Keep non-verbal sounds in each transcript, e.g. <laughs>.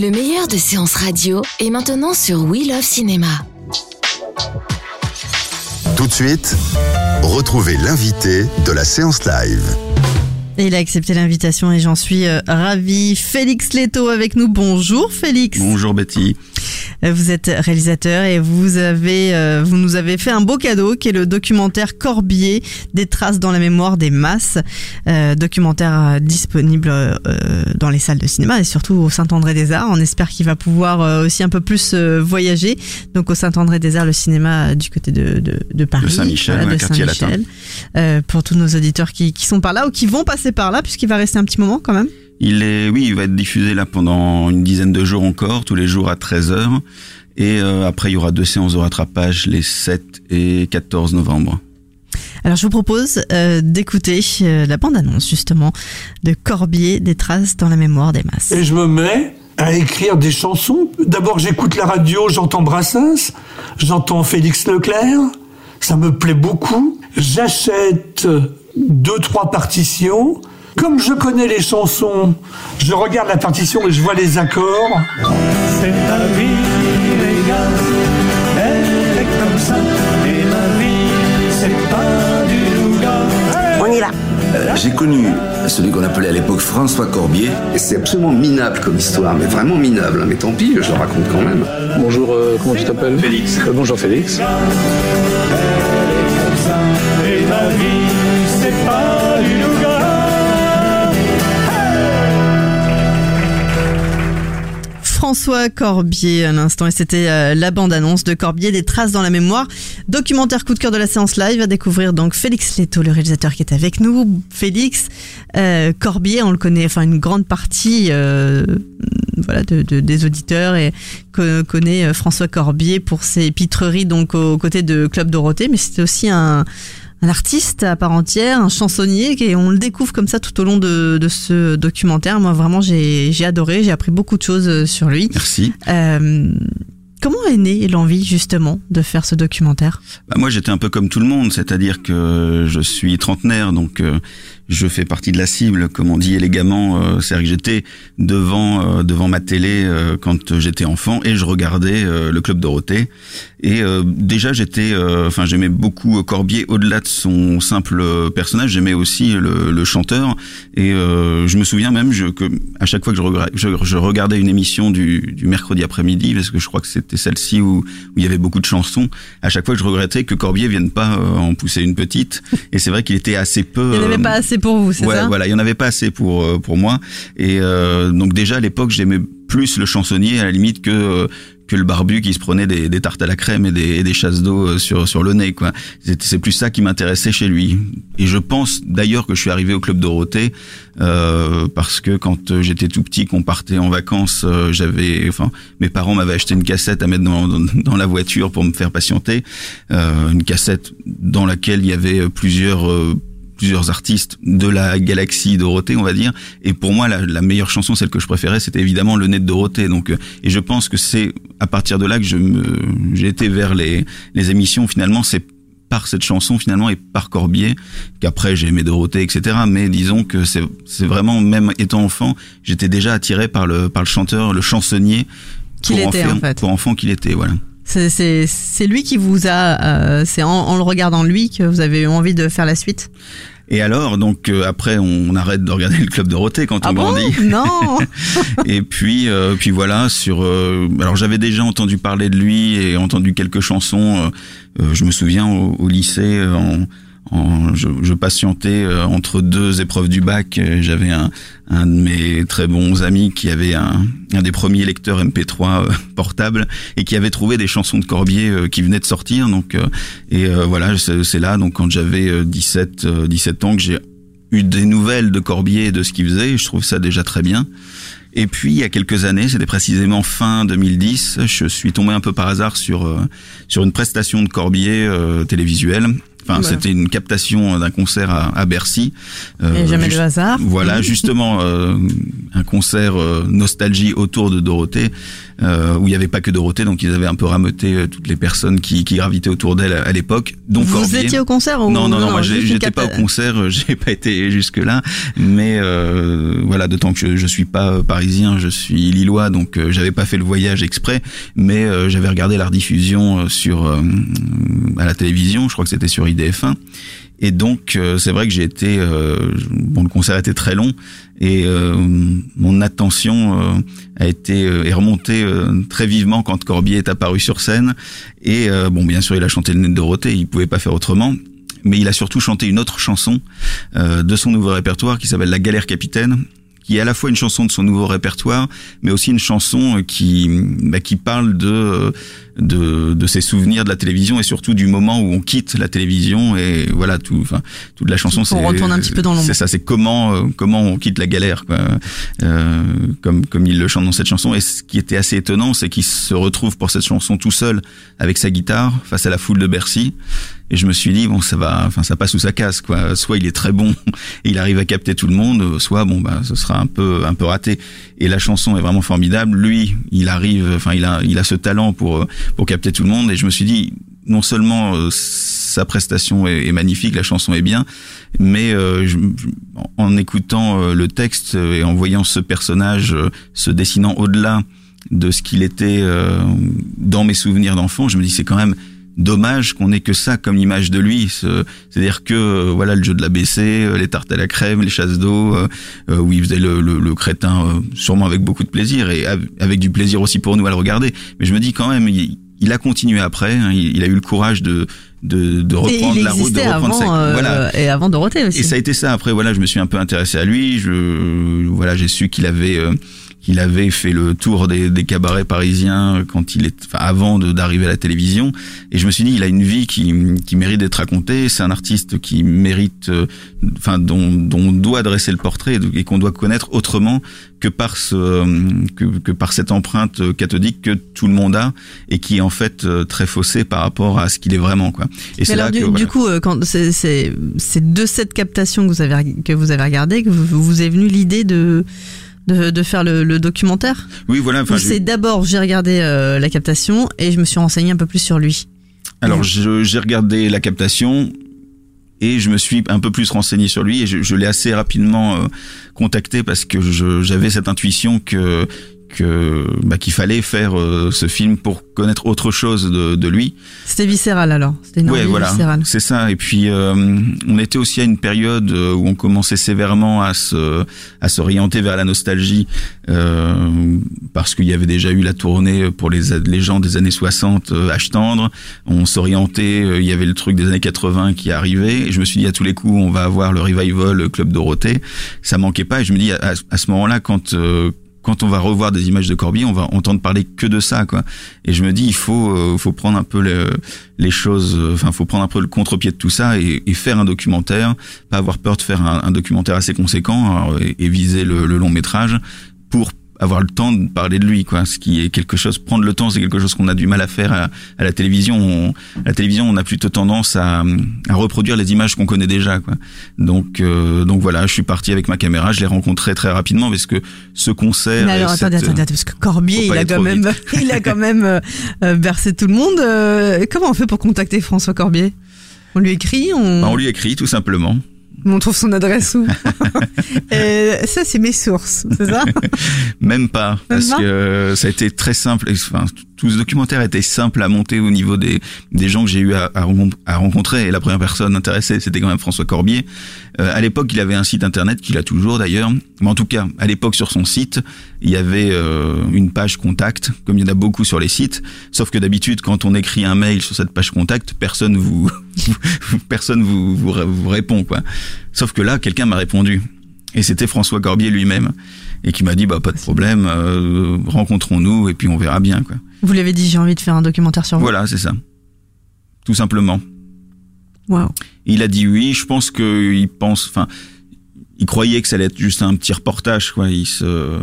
Le meilleur de séances radio est maintenant sur We Love Cinéma. Tout de suite, retrouvez l'invité de la séance live. Et il a accepté l'invitation et j'en suis euh, ravie. Félix Leto avec nous. Bonjour Félix. Bonjour Betty. Vous êtes réalisateur et vous avez, euh, vous nous avez fait un beau cadeau qui est le documentaire Corbier, des traces dans la mémoire des masses, Euh, documentaire euh, disponible euh, dans les salles de cinéma et surtout au Saint-André-des-Arts. On espère qu'il va pouvoir euh, aussi un peu plus voyager. Donc au Saint-André-des-Arts, le cinéma du côté de, de, de Paris, De Saint-Michel, voilà, quartier Saint-Michel. latin. Euh, pour tous nos auditeurs qui, qui sont par là ou qui vont passer par là, puisqu'il va rester un petit moment quand même. Il est, oui, il va être diffusé là pendant une dizaine de jours encore, tous les jours à 13h. Et euh, après, il y aura deux séances de rattrapage les 7 et 14 novembre. Alors je vous propose euh, d'écouter euh, la bande-annonce justement de Corbier, des traces dans la mémoire des masses. Et je me mets à écrire des chansons. D'abord, j'écoute la radio, j'entends Brassens, j'entends Félix Leclerc, ça me plaît beaucoup. J'achète deux, trois partitions. Comme je connais les chansons, je regarde la partition et je vois les accords. C'est la vie, les gars, elle est comme ça. Et la vie, c'est pas du nougat. On y va. J'ai connu celui qu'on appelait à l'époque François Corbier. Et c'est absolument minable comme histoire, mais vraiment minable. hein. Mais tant pis, je le raconte quand même. Bonjour, euh, comment tu t'appelles? Félix. bonjour Félix. Et la vie, François Corbier à l'instant et c'était euh, la bande-annonce de Corbier, des traces dans la mémoire. Documentaire coup de cœur de la séance live à découvrir donc Félix Leto, le réalisateur qui est avec nous. Félix euh, Corbier, on le connaît, enfin une grande partie euh, voilà de, de- des auditeurs et connaît François Corbier pour ses pitreries donc aux côtés de Club Dorothée, mais c'était aussi un un artiste à part entière, un chansonnier, et on le découvre comme ça tout au long de, de ce documentaire. Moi, vraiment, j'ai j'ai adoré, j'ai appris beaucoup de choses euh, sur lui. Merci. Euh, comment est née l'envie, justement, de faire ce documentaire? Bah, moi, j'étais un peu comme tout le monde, c'est-à-dire que je suis trentenaire, donc euh, je fais partie de la cible, comme on dit élégamment. euh, C'est-à-dire que j'étais devant euh, devant ma télé euh, quand j'étais enfant et je regardais euh, le club Dorothée. Et euh, déjà, j'étais, euh, enfin, j'aimais beaucoup Corbier au-delà de son simple personnage. J'aimais aussi le, le chanteur. Et euh, je me souviens même je, que à chaque fois que je, regra- je, je regardais une émission du, du mercredi après-midi, parce que je crois que c'était celle-ci où, où il y avait beaucoup de chansons, à chaque fois que je regrettais que Corbier vienne pas euh, en pousser une petite. Et c'est vrai qu'il était assez peu. Il avait pas assez pour vous, c'est ouais, ça? voilà, il y en avait pas assez pour euh, pour moi. Et euh, donc déjà à l'époque, j'aimais plus le chansonnier à la limite que euh, que le barbu qui se prenait des, des tartes à la crème et des, et des chasses d'eau euh, sur sur le nez quoi. C'est plus ça qui m'intéressait chez lui. Et je pense d'ailleurs que je suis arrivé au club Dorothée euh, parce que quand j'étais tout petit, qu'on partait en vacances, euh, j'avais, enfin, mes parents m'avaient acheté une cassette à mettre dans, dans, dans la voiture pour me faire patienter, euh, une cassette dans laquelle il y avait plusieurs euh, plusieurs artistes de la galaxie Dorothée, on va dire. Et pour moi, la, la meilleure chanson, celle que je préférais, c'était évidemment Le Nez de Dorothée. Donc, euh, et je pense que c'est à partir de là que je me, j'ai été vers les, les émissions. Finalement, c'est par cette chanson finalement et par Corbier qu'après j'ai aimé Dorothée etc mais disons que c'est c'est vraiment même étant enfant j'étais déjà attiré par le par le chanteur le chansonnier Qu'il pour était, enfant, en fait. pour enfant qu'il était voilà C'est- C'est c'est lui qui vous a... euh, c'est en, en le regardant lui que vous avez eu envie de faire la suite? Et alors donc euh, après on arrête de regarder <laughs> le club Dorothée quand Ah on bon? Grandit Non. <laughs> Et puis euh, puis voilà sur euh, alors j'avais déjà entendu parler de lui et entendu quelques chansons euh, euh, je me souviens au, au lycée euh, en, je, je patientais euh, entre deux épreuves du bac Euh, j'avais un, un de mes très bons amis qui avait un, un des premiers lecteurs MP3 euh, <laughs> portables et qui avait trouvé des chansons de Corbier euh, qui venaient de sortir donc euh, et voilà c'est là donc quand j'avais euh, 17 euh, 17 ans que j'ai eu des nouvelles de Corbier et de ce qu'il faisait. Je trouve ça déjà très bien. Et puis il y a quelques années, c'était précisément fin 2010, je suis tombé un peu par hasard sur euh, sur une prestation de Corbier télévisuelle. Enfin, c'était une captation d'un concert à, à Bercy. Euh, jamais de hasard. Voilà, justement, euh, un concert euh, nostalgie autour de Dorothée, euh, où il n'y avait pas que Dorothée, donc ils avaient un peu rameuté euh, toutes les personnes qui, qui gravitaient autour d'elle à, à l'époque. Donc Vous Corbier. étiez au concert ou Non, non, non, moi j'ai- une j'étais pas au concert, euh, <laughs> j'ai pas été jusque là, mais euh, voilà, d'autant que je, je suis pas euh, parisien, je suis lillois, donc euh, j'avais pas fait le voyage exprès, mais euh, j'avais regardé la rediffusion sur euh, à la télévision, je crois que c'était sur IDF1. Et donc euh, c'est vrai que j'ai été euh, bon le concert était très long et euh, mon attention euh, a été euh, est remontée euh, très vivement quand Corbier est apparu sur scène. Et euh, bon bien sûr il a chanté le nez de Dorothée, il pouvait pas faire autrement. Mais il a surtout chanté une autre chanson de son nouveau répertoire qui s'appelle La Galère Capitaine qui est à la fois une chanson de son nouveau répertoire, mais aussi une chanson qui bah, qui parle de, de de ses souvenirs de la télévision et surtout du moment où on quitte la télévision et voilà tout enfin toute la chanson c'est On retourne un petit peu dans l'ombre. c'est ça c'est comment euh, comment on quitte la galère quoi. Euh, comme comme il le chante dans cette chanson. Et ce qui était assez étonnant c'est qu'il se retrouve pour cette chanson tout seul avec sa guitare face à la foule de Bercy. Et je me suis dit bon ça va enfin ça passe ou ça casse quoi. Soit il est très bon <laughs> et il arrive à capter tout le monde soit bon bah ce sera un peu un peu raté. Et la chanson est vraiment formidable. Lui il arrive enfin il a il a ce talent pour pour capter tout le monde. Et je me suis dit non seulement euh, sa prestation est, magnifique, la chanson est bien, mais euh, je- en écoutant euh, le texte euh, et en voyant ce personnage se dessinant au-delà de ce qu'il était dans mes souvenirs d'enfant, je me dis c'est quand même dommage qu'on ait que ça comme image de lui. Ce- C'est-à-dire que euh, voilà le jeu de l'ABC, euh, les tartes à la crème, les chasses d'eau, euh, où il faisait le, le- le crétin, sûrement avec beaucoup de plaisir et av- avec du plaisir aussi pour nous à le regarder. Mais je me dis quand même, il, il a continué après. hein, il, il a eu le courage de de, de Et reprendre il la route, de reprendre avant, sa euh, voilà. et avant Dorothée aussi. Et ça a été ça. Après, voilà, je me suis un peu intéressé à lui. Je, voilà, j'ai su qu'il avait, euh, qu'il avait fait le tour des, des cabarets parisiens quand il est, enfin, avant d'arriver à la télévision. Et je me suis dit, il a une vie qui, qui mérite d'être racontée. C'est un artiste qui mérite, euh, enfin, dont, dont on doit dresser le portrait et qu'on doit connaître autrement que par ce, euh, que, que par cette empreinte cathodique que tout le monde a et qui est en fait euh, très faussée par rapport à ce qu'il est vraiment, quoi. Et c'est là du, que, du voilà. coup, euh, quand c'est de cette captation que vous avez que vous avez regardé que vous, vous est venue l'idée de, de de faire le, le documentaire. oui, voilà. Enfin, c'est d'abord j'ai regardé euh, la captation et je me suis renseigné un peu plus sur lui. Alors j'ai regardé la captation et je me suis un peu plus renseigné sur lui et je, je l'ai assez rapidement euh, contacté parce que j'avais cette intuition que que bah, qu'il fallait faire euh, ce film pour connaître autre chose de, de lui. C'était viscéral alors. C'était une Ouais, voilà, viscérale. c'est ça. Et puis euh, on était aussi à une période euh, où on commençait sévèrement à se à s'orienter vers la nostalgie euh, parce qu'il y avait déjà eu la tournée pour les les gens des années 60 euh, Âge tendre. On s'orientait, il y avait le truc des années 80 qui arrivait. Et je me suis dit à tous les coups on va avoir le revival Club Dorothée. Ça manquait pas. Et je me dis à, à ce moment-là quand quand on va revoir des images de Corbier, on va entendre parler que de ça, quoi. Et je me dis, il faut, euh, faut prendre un peu le- les choses, euh, enfin, faut prendre un peu le contre-pied de tout ça et, faire un documentaire, pas avoir peur de faire un, documentaire assez conséquent et, et viser le, le long métrage pour avoir le temps de parler de lui, quoi. Ce qui est quelque chose, prendre le temps, c'est quelque chose qu'on a du mal à faire à, à la télévision. On, à la télévision, on a plutôt tendance à, à reproduire les images qu'on connaît déjà, quoi. Donc, euh, donc voilà, je suis parti avec ma caméra, je l'ai rencontré très rapidement parce que ce concert. Mais alors attendez, attendez, attendez, parce que Corbier, <laughs> il a quand même, il a quand même euh, euh, bercé tout le monde. Euh, comment on fait pour contacter François Corbier? On lui écrit, on, Bah, on lui écrit tout simplement. On trouve son adresse où <laughs> Euh, Ça, c'est mes sources, c'est ça? <laughs> Même pas, parce pas? que ça a été très simple. Enfin, tout ce documentaire était simple à monter au niveau des, des gens que j'ai eu à, à, à rencontrer. Et la première personne intéressée, c'était quand même François Corbier. Euh, à l'époque, il avait un site internet qu'il a toujours d'ailleurs. Mais en tout cas, à l'époque, sur son site, il y avait euh, une page contact, comme il y en a beaucoup sur les sites. Sauf que d'habitude, quand on écrit un mail sur cette page contact, personne vous, <laughs> personne vous, vous, vous répond, quoi. Sauf que là, quelqu'un m'a répondu. Et c'était François Corbier lui-même. Et qui m'a dit, bah, pas de problème, euh, rencontrons-nous et puis on verra bien, quoi. Vous lui avez dit, j'ai envie de faire un documentaire sur vous. Voilà, c'est ça. Tout simplement. Waouh. Il a dit oui. Je pense qu'il pense, enfin, il croyait que ça allait être juste un petit reportage, quoi. Il se,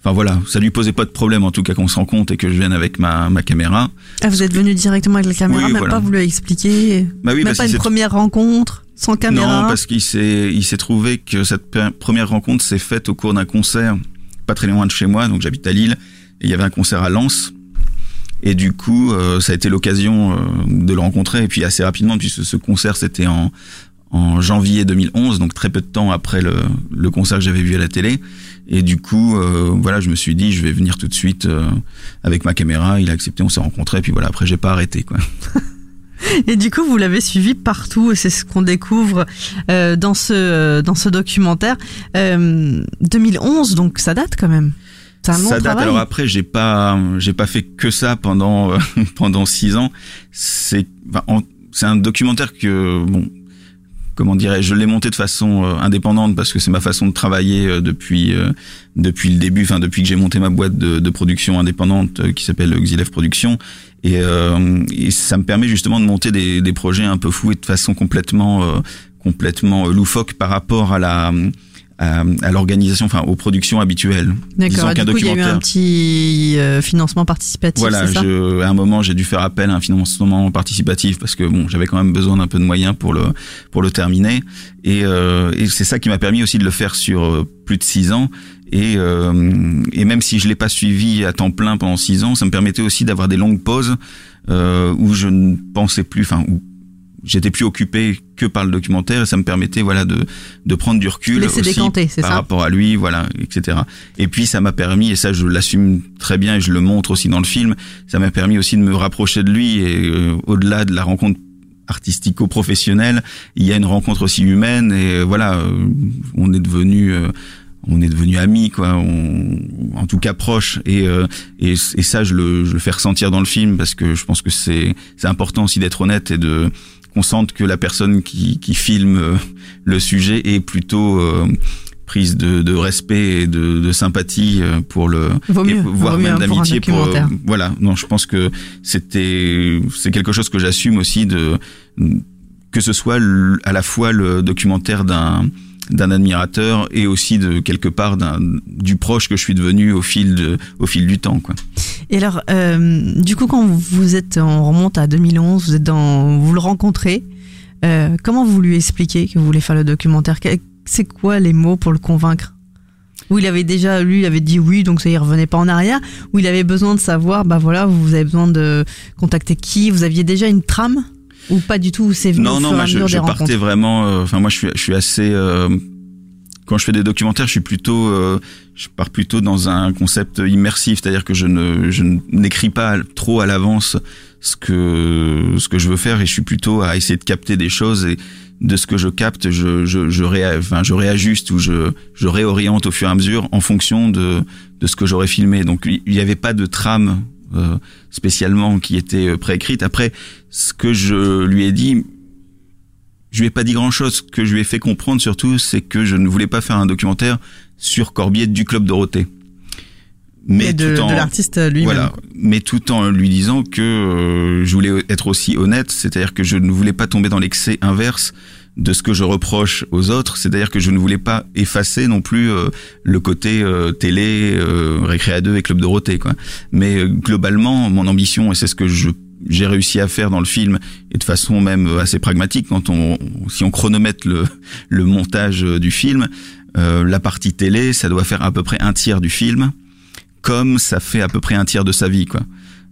enfin voilà, ça lui posait pas de problème en tout cas qu'on se rend compte et que je vienne avec ma, ma caméra. Ah, vous êtes venu directement avec la caméra, Oui, même voilà. pas vous lui expliquer, Bah oui, même pas une première rencontre sans caméra. Non, parce qu'il s'est, il s'est trouvé que cette première rencontre s'est faite au cours d'un concert, pas très loin de chez moi, donc j'habite à Lille, il y avait un concert à Lens. Et du coup, euh, ça a été l'occasion euh, de le rencontrer. Et puis assez rapidement, puisque ce concert c'était en, janvier 2011, donc très peu de temps après le, le concert que j'avais vu à la télé. Et du coup, euh, voilà, je me suis dit, je vais venir tout de suite avec ma caméra. Il a accepté, on s'est rencontrés. Et puis voilà, après j'ai pas arrêté, quoi. <laughs> Et du coup, vous l'avez suivi partout, et c'est ce qu'on découvre dans ce dans ce documentaire. Euh, 2011, donc ça date quand même. C'est un long ça date. travail. Alors après, j'ai pas, j'ai pas fait que ça pendant euh, <laughs> pendant six ans. C'est, enfin, en- c'est un documentaire que bon, comment dirais-je, je l'ai monté de façon euh, indépendante parce que c'est ma façon de travailler euh, depuis euh, depuis le début, enfin depuis que j'ai monté ma boîte de, de production indépendante qui s'appelle Xilev Productions. Et, euh, et ça me permet justement de monter des, des projets un peu fous et de façon complètement complètement loufoque par rapport à la à, à l'organisation, enfin aux productions habituelles. D'accord. Du coup, il y a eu un petit euh, financement participatif. voilà, ça je, à un moment, j'ai dû faire appel à un financement participatif parce que bon, j'avais quand même besoin d'un peu de moyens pour le pour le terminer. Et, euh, et c'est ça qui m'a permis aussi de le faire sur euh, plus de six ans. Et, euh, et même si je l'ai pas suivi à temps plein pendant six ans, ça me permettait aussi d'avoir des longues pauses euh, où je ne pensais plus, enfin où j'étais plus occupé que par le documentaire et ça me permettait voilà de de prendre du recul Laisser aussi décanter, par ça rapport à lui voilà etc et puis ça m'a permis et ça je l'assume très bien et je le montre aussi dans le film ça m'a permis aussi de me rapprocher de lui et euh, au-delà de la rencontre artistico-professionnelle il y a une rencontre aussi humaine et euh, voilà euh, on est devenu euh, on est devenu amis quoi on, en tout cas proches et, euh, et et ça je le je le fais ressentir dans le film parce que je pense que c'est c'est important aussi d'être honnête et de qu'on sente que la personne qui qui filme euh, le sujet est plutôt euh, prise de, de respect et de, de sympathie euh, pour le Vaut et mieux, voire vaut même pour d'amitié pour euh, documentaire. voilà non je pense que c'était c'est quelque chose que j'assume aussi de que ce soit le- à la fois le documentaire d'un d'un admirateur et aussi de quelque part d'un du proche que je suis devenu au fil de au fil du temps quoi. Et alors, euh, du coup, quand vous êtes, on remonte à 2011, vous êtes dans, vous le rencontrez. euh, comment vous lui expliquez que vous voulez faire le documentaire? C'est quoi les mots pour le convaincre? Ou il avait déjà, lui, il avait dit oui, donc ça y revenait pas en arrière. Ou il avait besoin de savoir, bah voilà, vous avez besoin de contacter qui? Vous aviez déjà une trame? Ou pas du tout C'est venu Non non moi je, je partais vraiment euh, enfin moi je suis je suis assez euh, quand je fais des documentaires, je suis plutôt, euh, je pars plutôt dans un concept immersif, c'est-à-dire que je ne, je n'écris pas trop à l'avance ce que je veux faire et je suis plutôt à essayer de capter des choses et de ce que je capte, je je je, réajuste ou je je réoriente au fur et à mesure en fonction de de ce que j'aurais filmé. Donc il n'y avait pas de trame euh, spécialement qui était euh, préécrite. Après, ce que je lui ai dit, je lui ai pas dit grand chose. Ce que je lui ai fait comprendre surtout, c'est que je ne voulais pas faire un documentaire sur Corbier du club Dorothée. Mais de, de l'artiste lui-même. voilà, mais tout en lui disant que euh, je voulais être aussi honnête, c'est-à-dire que je ne voulais pas tomber dans l'excès inverse de ce que je reproche aux autres, c'est-à-dire que je ne voulais pas effacer non plus euh, le côté euh, télé, euh, Récréa 2 et Club Dorothée, quoi. Mais euh, globalement, mon ambition, et c'est ce que je j'ai réussi à faire dans le film et de façon même assez pragmatique quand on si on chronomètre le le montage euh, du film euh, la partie télé ça doit faire à peu près un tiers du film comme ça fait à peu près un tiers de sa vie quoi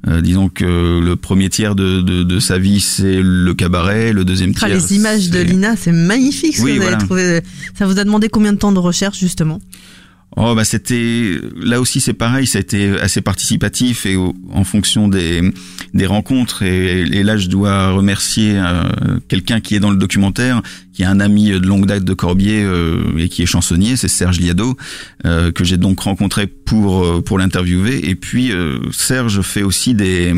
euh, disons que le premier tiers de, de, de sa vie c'est le cabaret le deuxième Ah, tiers les images de Lina, c'est magnifique. Ce Oui, que vous avez trouvé. Ça vous a demandé combien de temps de recherche justement? Oh bah c'était là aussi c'est pareil, ça a été assez participatif et en fonction des des rencontres. Et, là je dois remercier euh, quelqu'un qui est dans le documentaire, qui est un ami de longue date de Corbier euh, et qui est chansonnier, c'est Serge Liado euh, que j'ai donc rencontré pour pour l'interviewer. Et puis Serge fait aussi des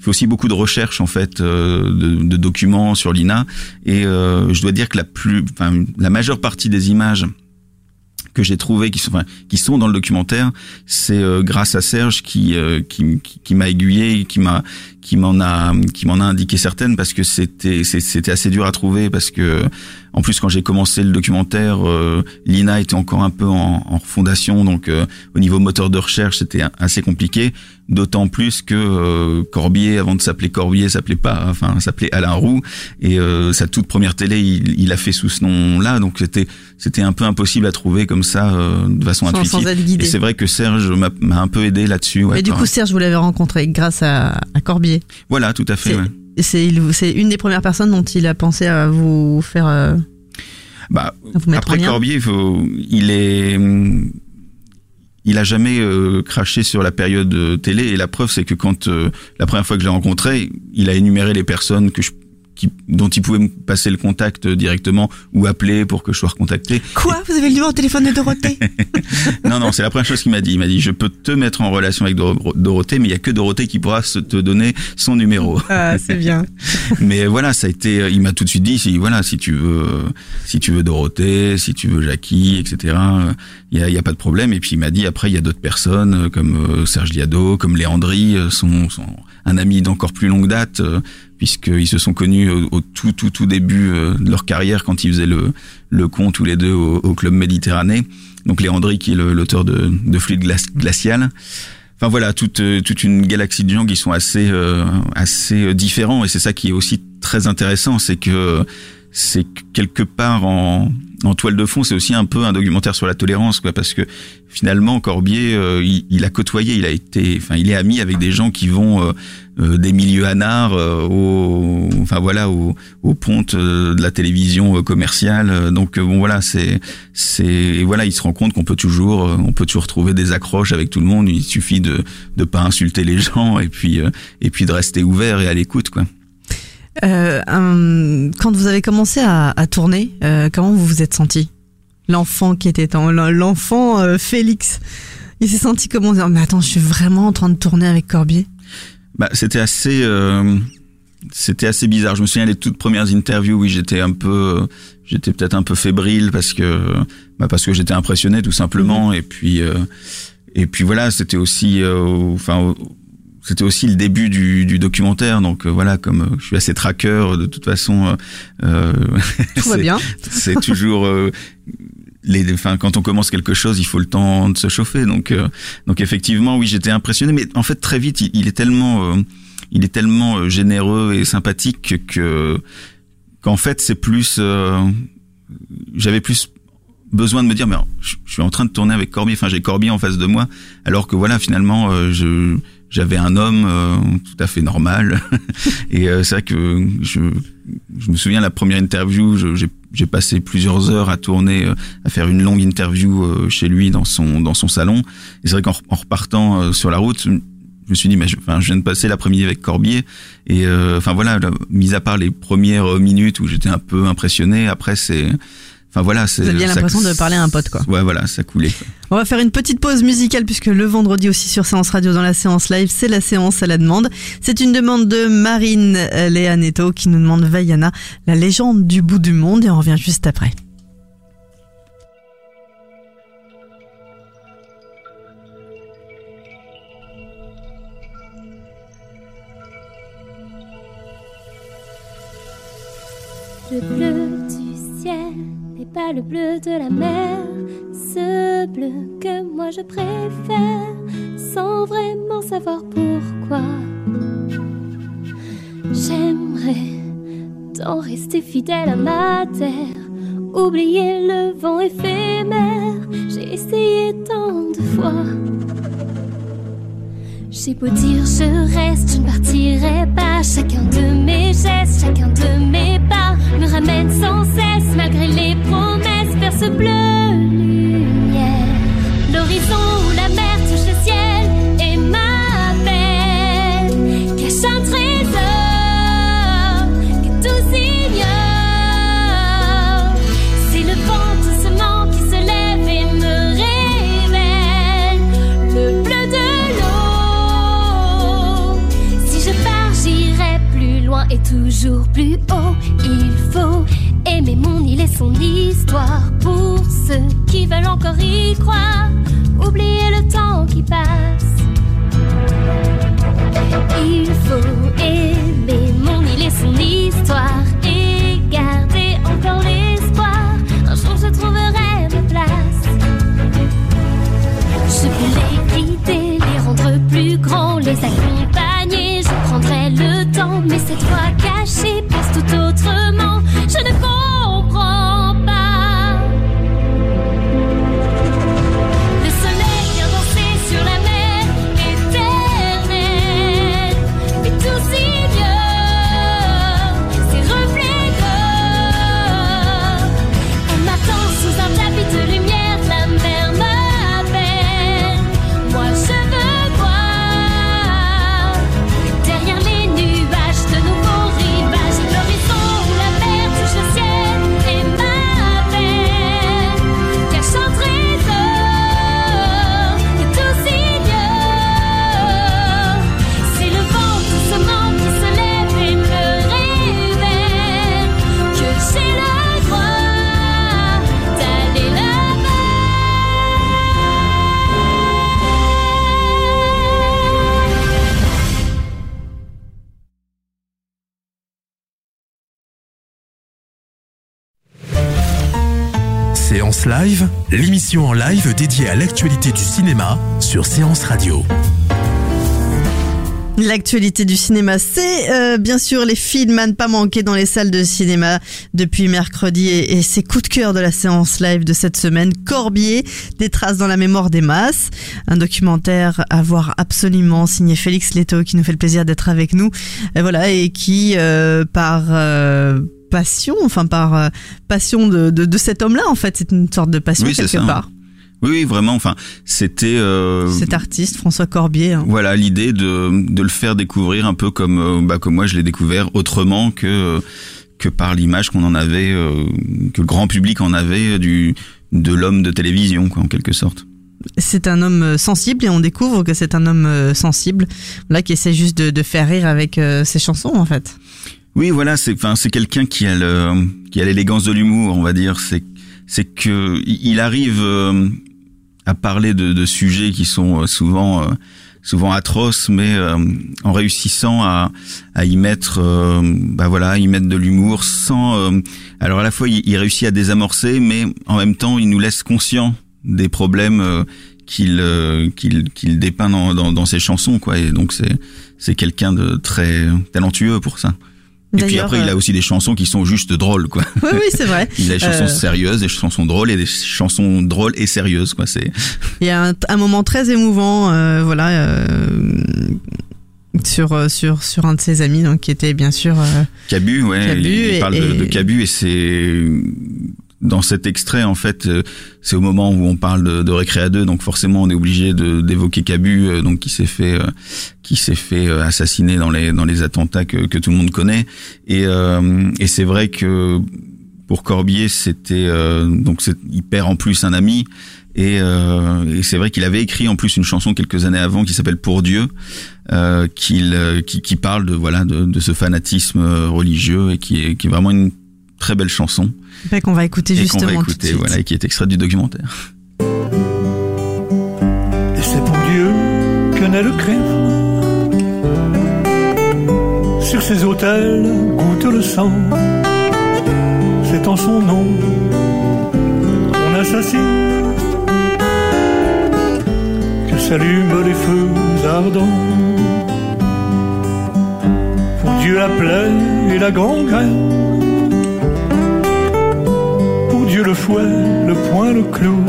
fait aussi beaucoup de recherches en fait de, de documents sur l'INA. Et je dois dire que la plus enfin la majeure partie des images que j'ai trouvé qui sont enfin, qui sont dans le documentaire c'est euh, grâce à Serge qui euh, qui, qui, qui m'a aiguillé qui m'a qui m'en a qui m'en a indiqué certaines parce que c'était c'était assez dur à trouver parce que en plus quand j'ai commencé le documentaire, euh, l'INA était encore un peu en, en fondation, donc euh, au niveau moteur de recherche c'était assez compliqué. D'autant plus que euh, Corbier, avant de s'appeler Corbier, s'appelait pas, enfin s'appelait Alain Roux, et euh, sa toute première télé, il, il a fait sous ce nom-là, donc c'était c'était un peu impossible à trouver comme ça euh, de façon Sans- intuitive. sans être guidé. Et c'est vrai que Serge m'a un peu aidé là-dessus. ouais, Mais du coup, Serge, vous l'avez rencontré grâce à, à Corbier. voilà, tout à fait. Ouais. C'est une des premières personnes dont il a pensé à vous faire. euh, Bah, vous après. Corbier, il, faut, il est, il a jamais euh, craché sur la période euh, télé. Et la preuve, c'est que quand euh, la première fois que je l'ai rencontré, il a énuméré les personnes que je, qui, dont il pouvait me passer le contact euh, directement ou appeler pour que je sois recontacté. Quoi Vous avez le numéro de téléphone de Dorothée <laughs> non, non, c'est la première chose qu'il m'a dit. Il m'a dit, je peux te mettre en relation avec Doro- Dorothée, mais il y a que Dorothée qui pourra se te donner son numéro. Ah, c'est bien. <laughs> Mais voilà, ça a été. Il m'a tout de suite dit, si voilà, si tu veux, euh, si tu veux Dorothée, si tu veux Jackie, etc. euh, Il y a, a pas de problème. Et puis il m'a dit après, il y a d'autres personnes euh, comme euh, Serge Liado, comme Léandry, euh, sont, sont un ami d'encore plus longue date, euh, puisqu'ils se sont connus au, au tout tout tout début euh, de leur carrière quand ils faisaient le le con tous les deux au, au club Méditerranée. Donc Léandry qui est l'auteur de, de Fluide glac- glacial. Enfin voilà, toute euh, toute une galaxie de gens qui sont assez euh, assez euh, différents et c'est ça qui est aussi très intéressant, c'est que c'est que quelque part en en toile de fond, c'est aussi un peu un documentaire sur la tolérance, quoi, parce que finalement Corbier, euh, il, a côtoyé, il a été, enfin, il est ami avec des gens qui vont euh, euh, des milieux anards euh, au, enfin voilà, aux au pontes de la télévision commerciale. Donc bon voilà, c'est c'est voilà, il se rend compte qu'on peut toujours, on peut toujours trouver des accroches avec tout le monde. Il suffit de de pas insulter les gens et puis et puis de rester ouvert et à l'écoute, quoi. Euh, quand vous avez commencé à, à tourner, euh, comment vous vous êtes senti? L'enfant qui était en l'enfant euh, Félix, il s'est senti comment? Dire, Mais attends, je suis vraiment en train de tourner avec Corbier. Bah, c'était assez, c'était assez bizarre. Je me souviens les toutes premières interviews, oui, j'étais un peu, j'étais peut-être un peu fébrile parce que, bah, parce que j'étais impressionné tout simplement. Et puis, et puis voilà, c'était aussi, enfin, c'était aussi le début du, du documentaire. Donc euh, voilà, comme euh, je suis assez traqueur, de toute façon, euh, euh, <laughs> Tout va c'est- bien. <laughs> c'est toujours euh, les enfin quand on commence quelque chose il faut le temps de se chauffer donc euh, donc effectivement oui j'étais impressionné mais en fait très vite il, il est tellement il est tellement généreux et sympathique que qu'en fait c'est plus euh, j'avais plus besoin de me dire mais je, je suis en train de tourner avec Corbier enfin j'ai Corbier en face de moi alors que voilà finalement euh, je j'avais un homme euh, tout à fait normal. <laughs> Et euh, c'est vrai que je je me souviens la première interview j'ai passé plusieurs heures à tourner euh, à faire une longue interview euh, chez lui dans son dans son salon. Et c'est vrai qu'en en repartant euh, sur la route je me suis dit mais je, enfin, je viens de passer l'après-midi avec Corbier. Et enfin voilà là, mis à part les premières minutes où j'étais un peu impressionné après c'est enfin voilà c'est Vous aviez ça- l'impression de parler à un pote, quoi. ouais voilà ça coulait quoi. On va faire une petite pause musicale puisque le vendredi aussi sur Séance Radio dans la séance live, c'est la séance à la demande. C'est une demande de Marine euh, Leaneto qui nous demande Vaiana, la légende du bout du monde et on revient juste après. Le bleu de la mer, ce bleu que moi je préfère, sans vraiment savoir pourquoi. J'aimerais tant rester fidèle à ma terre, oublier le vent éphémère, j'ai essayé tant de fois. Beau dire je reste, je ne partirai pas. Chacun de mes gestes, chacun de mes pas me ramène sans cesse, malgré les promesses, vers ce bleu lumière. L'horizon où la mer touche le ciel et m'appelle, toujours plus haut. Il faut aimer mon île et son histoire pour ceux qui veulent encore y croire. Oublier le temps qui passe. Il faut aimer mon île et son histoire mais c'est toi qui Live, l'émission en live dédiée à l'actualité du cinéma sur Séance Radio. L'actualité du cinéma, c'est euh, bien sûr les films à ne pas manquer dans les salles de cinéma depuis mercredi et, et ses coups de cœur de la séance live de cette semaine. Corbier, des traces dans la mémoire des masses, un documentaire à voir absolument signé Félix Leto qui nous fait le plaisir d'être avec nous. Et voilà et qui euh, par euh, passion, enfin par euh, passion de, de, de cet homme-là en fait, c'est une sorte de passion Oui, c'est quelque ça. part. Oui, oui, vraiment. Enfin, c'était. euh, Cet artiste François Corbier. hein. Voilà l'idée de, de le faire découvrir un peu comme euh, bah, comme moi je l'ai découvert autrement que que par l'image qu'on en avait euh, que le grand public en avait du de l'homme de télévision quoi en quelque sorte. C'est un homme euh, sensible et on découvre que c'est un homme euh, sensible, là qui essaie juste de, de faire rire avec euh, ses chansons en fait. Oui, voilà, c'est enfin c'est quelqu'un qui a qui a l'élégance de l'humour, on va dire. C'est c'est que il arrive euh, à parler de, sujets qui sont euh, souvent euh, souvent atroces, mais en réussissant à à y mettre bah voilà, y mettre de l'humour sans. alors à la fois il, réussit à désamorcer, mais en même temps il nous laisse conscients des problèmes. qu'il qu'il qu'il dépeint dans, dans, dans ses chansons quoi et donc c'est c'est quelqu'un de très talentueux pour ça et puis après, il a aussi des chansons qui sont juste drôles, quoi. Oui, oui, c'est vrai. <laughs> il a des chansons Euh, sérieuses, des chansons drôles et des chansons drôles et sérieuses, quoi. C'est Il y a un, un moment très émouvant, euh, voilà, euh, sur sur sur un de ses amis, donc qui était bien sûr. Cabu, ouais. Cabu il, il et- parle de Cabu et c'est dans cet extrait en fait, euh, c'est au moment où on parle de, de Récréa 2, donc forcément on est obligé d'évoquer Cabu, euh, donc qui s'est fait euh, qui s'est fait assassiner dans les dans les attentats que, que tout le monde connaît. Et euh, et c'est vrai que pour Corbier, c'était euh, donc il perd en plus un ami. Et, euh, et c'est vrai qu'il avait écrit en plus une chanson quelques années avant qui s'appelle Pour Dieu, qu'il, qui, qui parle de voilà de, de ce fanatisme religieux et qui est, qui est vraiment une très belle chanson pas qu'on va écouter et qu'on justement va tout de écouter, suite. voilà, et qui est extrait du documentaire. Et c'est pour Dieu que naît le crime. Sur ces autels goûte le sang. C'est en son nom qu'on assassine. Que s'allument les feux ardents. Pour Dieu la plaie et la gangrène. Dieu le fouet, le poing, le clou.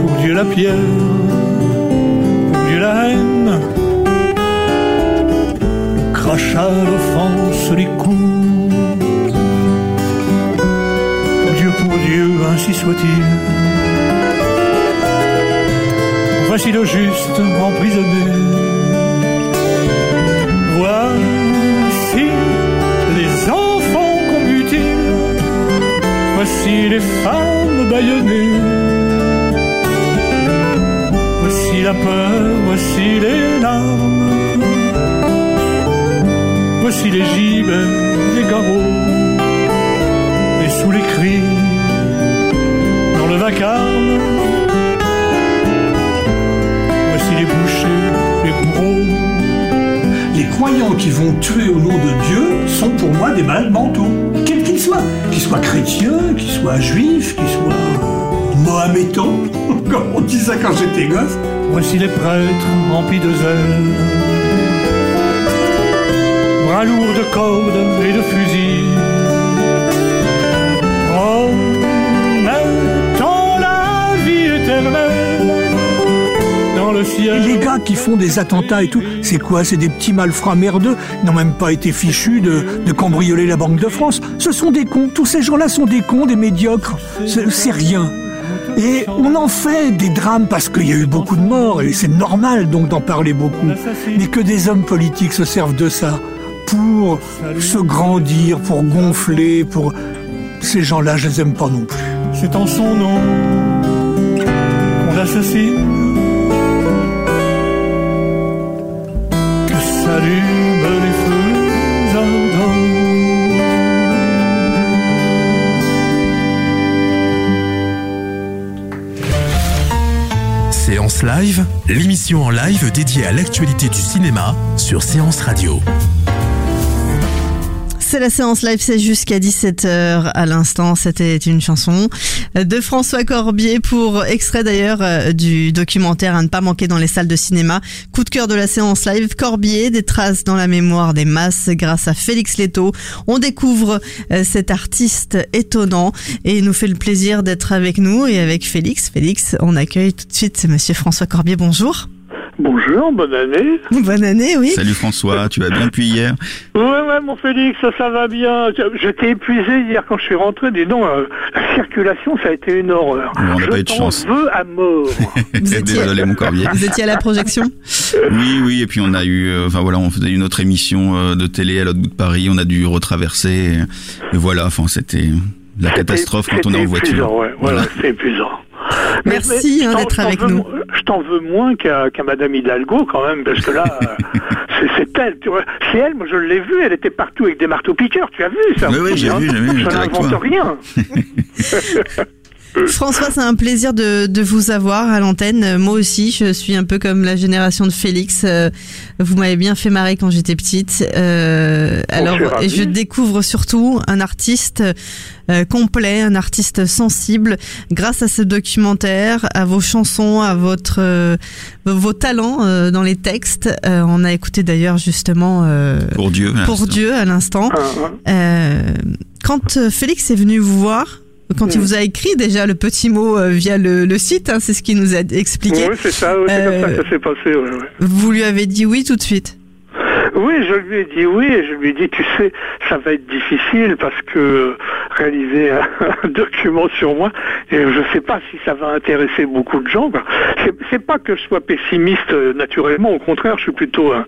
Pour Dieu la pierre, pour Dieu la haine, le crachat, l'offense, les coups. Dieu, pour Dieu, ainsi soit-il. Voici le juste emprisonné. Voici les femmes bâillonnées. Voici la peur, voici les larmes. Voici les gibets, les garrots. Et sous les cris, dans le vacarme. Voici les bouchers, les bourreaux. Les croyants qui vont tuer au nom de Dieu sont pour moi des malades mentaux, quels qu'ils soient. Chrétiens, qu'ils soient juifs, qu'ils soient mohamétans, <laughs> comme on ça quand j'étais gosse. Voici les prêtres remplis de zèle. Bras lourds de cordes et de fusils. Promettant le Et ciel. les gars qui font des attentats et tout, c'est quoi? C'est des petits malfrats merdeux? Ils n'ont même pas été fichus de, de cambrioler la Banque de France. Ce sont des cons. Tous ces gens-là sont des cons, des médiocres. C'est c'est rien. Et on en fait des drames parce qu'il y a eu beaucoup de morts et c'est normal donc d'en parler beaucoup. Mais que des hommes politiques se servent de ça pour se grandir, pour gonfler, pour... Ces gens-là, je les aime pas non plus. C'est en son nom qu'on assassine. L'émission en live dédiée à l'actualité du cinéma sur Séance Radio. C'est la séance live, c'est jusqu'à 17h à l'instant. C'était une chanson de François Corbier pour extrait d'ailleurs euh, du documentaire à ne pas manquer dans les salles de cinéma. Coup de cœur de la séance live, Corbier, des traces dans la mémoire des masses grâce à Félix Leto. On découvre euh, cet artiste étonnant et il nous fait le plaisir d'être avec nous et avec Félix. Félix, on accueille tout de suite monsieur François Corbier. Bonjour. Bonjour, bonne année. Bonne année, oui. Salut François, tu vas bien depuis hier Ouais, ouais, mon Félix, ça, ça va bien. J'étais épuisé hier quand je suis rentré. Dis donc, euh, la circulation, ça a été une horreur. Bon, on n'a je pas eu de chance. veux à mort. <laughs> Désolé mon Corbier. Vous étiez à la projection <laughs> Oui, oui, et puis on a eu, euh, enfin voilà, on faisait une autre émission euh, de télé à l'autre bout de Paris, on a dû retraverser, et, et voilà, enfin c'était la catastrophe quand on est en voiture. épuisant, ouais, voilà, c'est épuisant. Mais- Merci mais hein, je t'en- d'être avec veux nous. Je t'en veux moins qu'à Madame Hidalgo quand même, parce que là, <laughs> euh, c'est- elle. C'est elle, moi je l'ai vue, elle était partout avec des marteaux-piqueurs. Tu as vu ça Oui, oui, j'ai hein vu, j'ai vu, Je n'invente rien. <laughs> François, c'est un plaisir de, de vous avoir à l'antenne. Moi aussi, je suis un peu comme la génération de Félix. Euh, Vous m'avez bien fait marrer quand j'étais petite. Euh, alors, je découvre surtout un artiste euh, complet, un artiste sensible, grâce à ce documentaire, à vos chansons, à votre euh, vos talents euh, dans les textes. Euh, on a écouté d'ailleurs justement euh, Pour Dieu. à pour l'instant. Dieu à l'instant. Hein, Euh, quand Félix est venu vous voir, quand il Mm. vous a écrit déjà le petit mot euh, via le, le site, hein, c'est ce qu'il nous a expliqué, Oui, c'est ça, ouais, c'est comme ça Euh, que ça s'est passé. ouais, ouais. vous lui avez dit oui tout de suite. Oui, je lui ai dit oui et je lui ai dit, tu sais, ça va être difficile parce que réaliser un, <laughs> un document sur moi, et je sais pas si ça va intéresser beaucoup de gens. C'est, pas que je sois pessimiste euh, naturellement, au contraire, je suis plutôt un,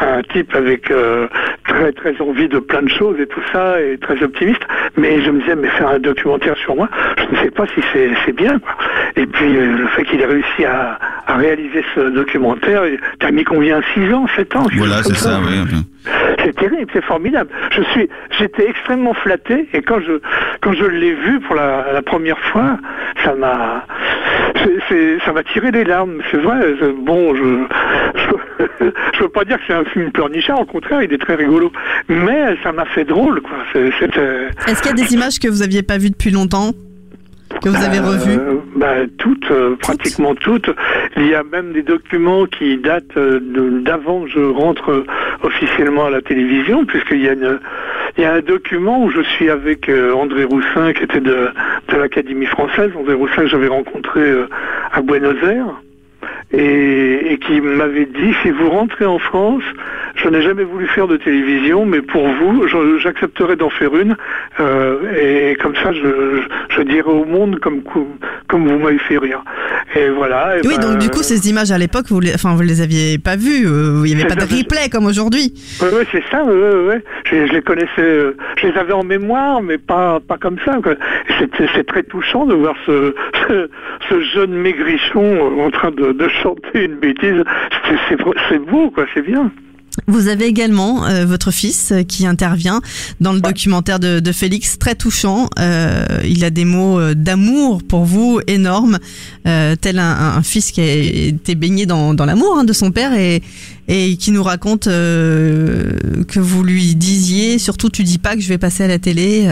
un type avec euh, très très envie de plein de choses et tout ça et très optimiste. Mais je me disais, mais faire un documentaire sur moi, je ne sais pas si c'est, bien. Quoi. Et puis euh, le fait qu'il ait réussi à, à réaliser ce documentaire, t'as mis combien? 6 ans, 7 ans? Voilà, c'est ça, oui. C'est terrible, c'est formidable. Je suis, j'étais extrêmement flatté et quand je, quand je l'ai vu pour la, la première fois, ça m'a, ça m'a tiré des larmes. C'est vrai. Bon, je, je, je veux pas dire que c'est un film pleurnichard. Au contraire, il est très rigolo. Mais ça m'a fait drôle, quoi. Est-ce qu'il y a des images que vous aviez pas vues depuis longtemps, que vous avez revues Euh, bah, toutes, euh, pratiquement toutes. Il y a même des documents qui datent euh, d'avant que je rentre euh, officiellement à la télévision, puisqu'il y a un document où je suis avec euh, André Roussin, qui était de, de l'Académie française. André Roussin j'avais rencontré à Buenos Aires. Et, et qui m'avait dit si vous rentrez en France, je n'ai jamais voulu faire de télévision, mais pour vous, j'accepterai d'en faire une. euh, et comme ça, je, je, je dirai au monde comme, comme vous m'avez fait rire. Et voilà. et Oui, ben, donc du coup, ces images à l'époque, vous les, enfin, vous les aviez pas vues. euh, Il y avait pas de ça, replay comme aujourd'hui. Ouais, c'est ça, ouais, ouais. Je, je les connaissais, euh, je les avais en mémoire, mais pas, pas comme ça. C'est très touchant de voir ce, <laughs> ce, ce jeune maigrichon en train de, de chanter une bêtise. C'est- beau, quoi, c'est bien. Vous avez également euh, votre fils euh, qui intervient dans le documentaire de, de Félix, très touchant. Euh, il a des mots d'amour pour vous énormes, euh, tel un, un fils qui a été baigné dans, dans l'amour hein, de son père et, et qui nous raconte que vous lui disiez, surtout tu dis pas que je vais passer à la télé.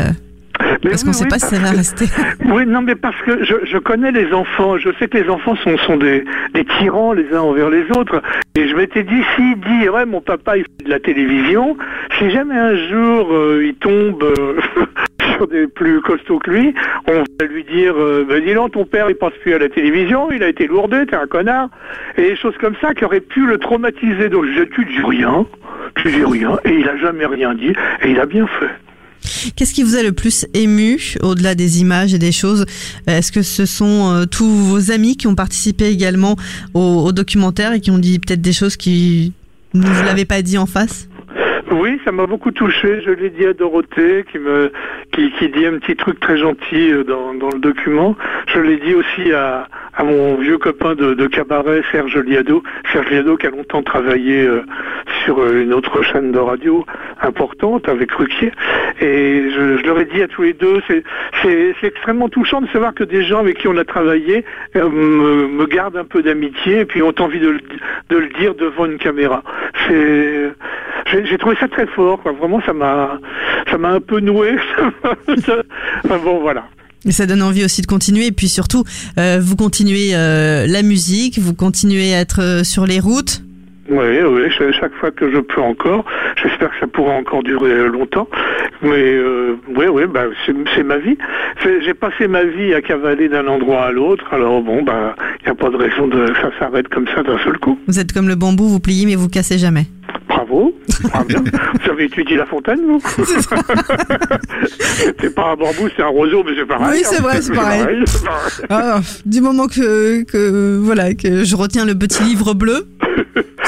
Mais parce oui, qu'on sait oui, pas si ça va rester. <laughs> Oui, non, mais parce que je, je connais les enfants. Je sais que les enfants sont, sont des, des tyrans les uns envers les autres. Et je m'étais dit, s'il dit, ouais, mon papa, il fait de la télévision, si jamais un jour euh, il tombe euh, <laughs> sur des plus costauds que lui, on va lui dire, euh, ben, dis donc, ton père, il passe plus à la télévision, il a été lourdé, t'es un connard. Et des choses comme ça qui auraient pu le traumatiser. Donc je dis, tu dis rien, tu dis rien. Et il a jamais rien dit. Et il a bien fait. Qu'est-ce qui vous a le plus ému au-delà des images et des choses Euh, Est-ce que ce sont euh, tous vos amis qui ont participé également au, documentaire et qui ont dit peut-être des choses qui ne vous l'avez pas dit en face? Oui, ça m'a beaucoup touché. Je l'ai dit à Dorothée, qui me, qui dit un petit truc très gentil euh, dans, dans le document. Je l'ai dit aussi à, à mon vieux copain de, cabaret, Serge Liado. Serge Liado qui a longtemps travaillé euh, sur euh, une autre chaîne de radio importante avec Ruquier. Et je, leur ai dit à tous les deux, c'est, extrêmement touchant de savoir que des gens avec qui on a travaillé euh, me, gardent un peu d'amitié et puis ont envie de, le- dire devant une caméra. J'ai trouvé ça très fort. Vraiment, ça m'a, ça m'a un peu noué. <laughs> enfin bon, voilà. Et ça donne envie aussi de continuer. Et puis surtout, euh, vous continuez euh, la musique, vous continuez à être euh, sur les routes. Oui, oui, ch- chaque fois que je peux encore. J'espère que ça pourra encore durer longtemps. Mais euh, oui, oui, bah, c'est ma vie. J'ai passé ma vie à cavaler d'un endroit à l'autre. Alors bon, bah, il n'y a pas de raison de que ça s'arrête comme ça d'un seul coup. Vous êtes comme le bambou, vous pliez mais vous cassez jamais. Bravo. Bravo. vous avez étudié La Fontaine, vous <laughs> <laughs> C'est pas un bambou, c'est un roseau, mais c'est pareil. Oui, c'est hein. vrai, c'est pareil. c'est pareil. Ah, du moment que, que voilà que je retiens le petit livre bleu, <laughs>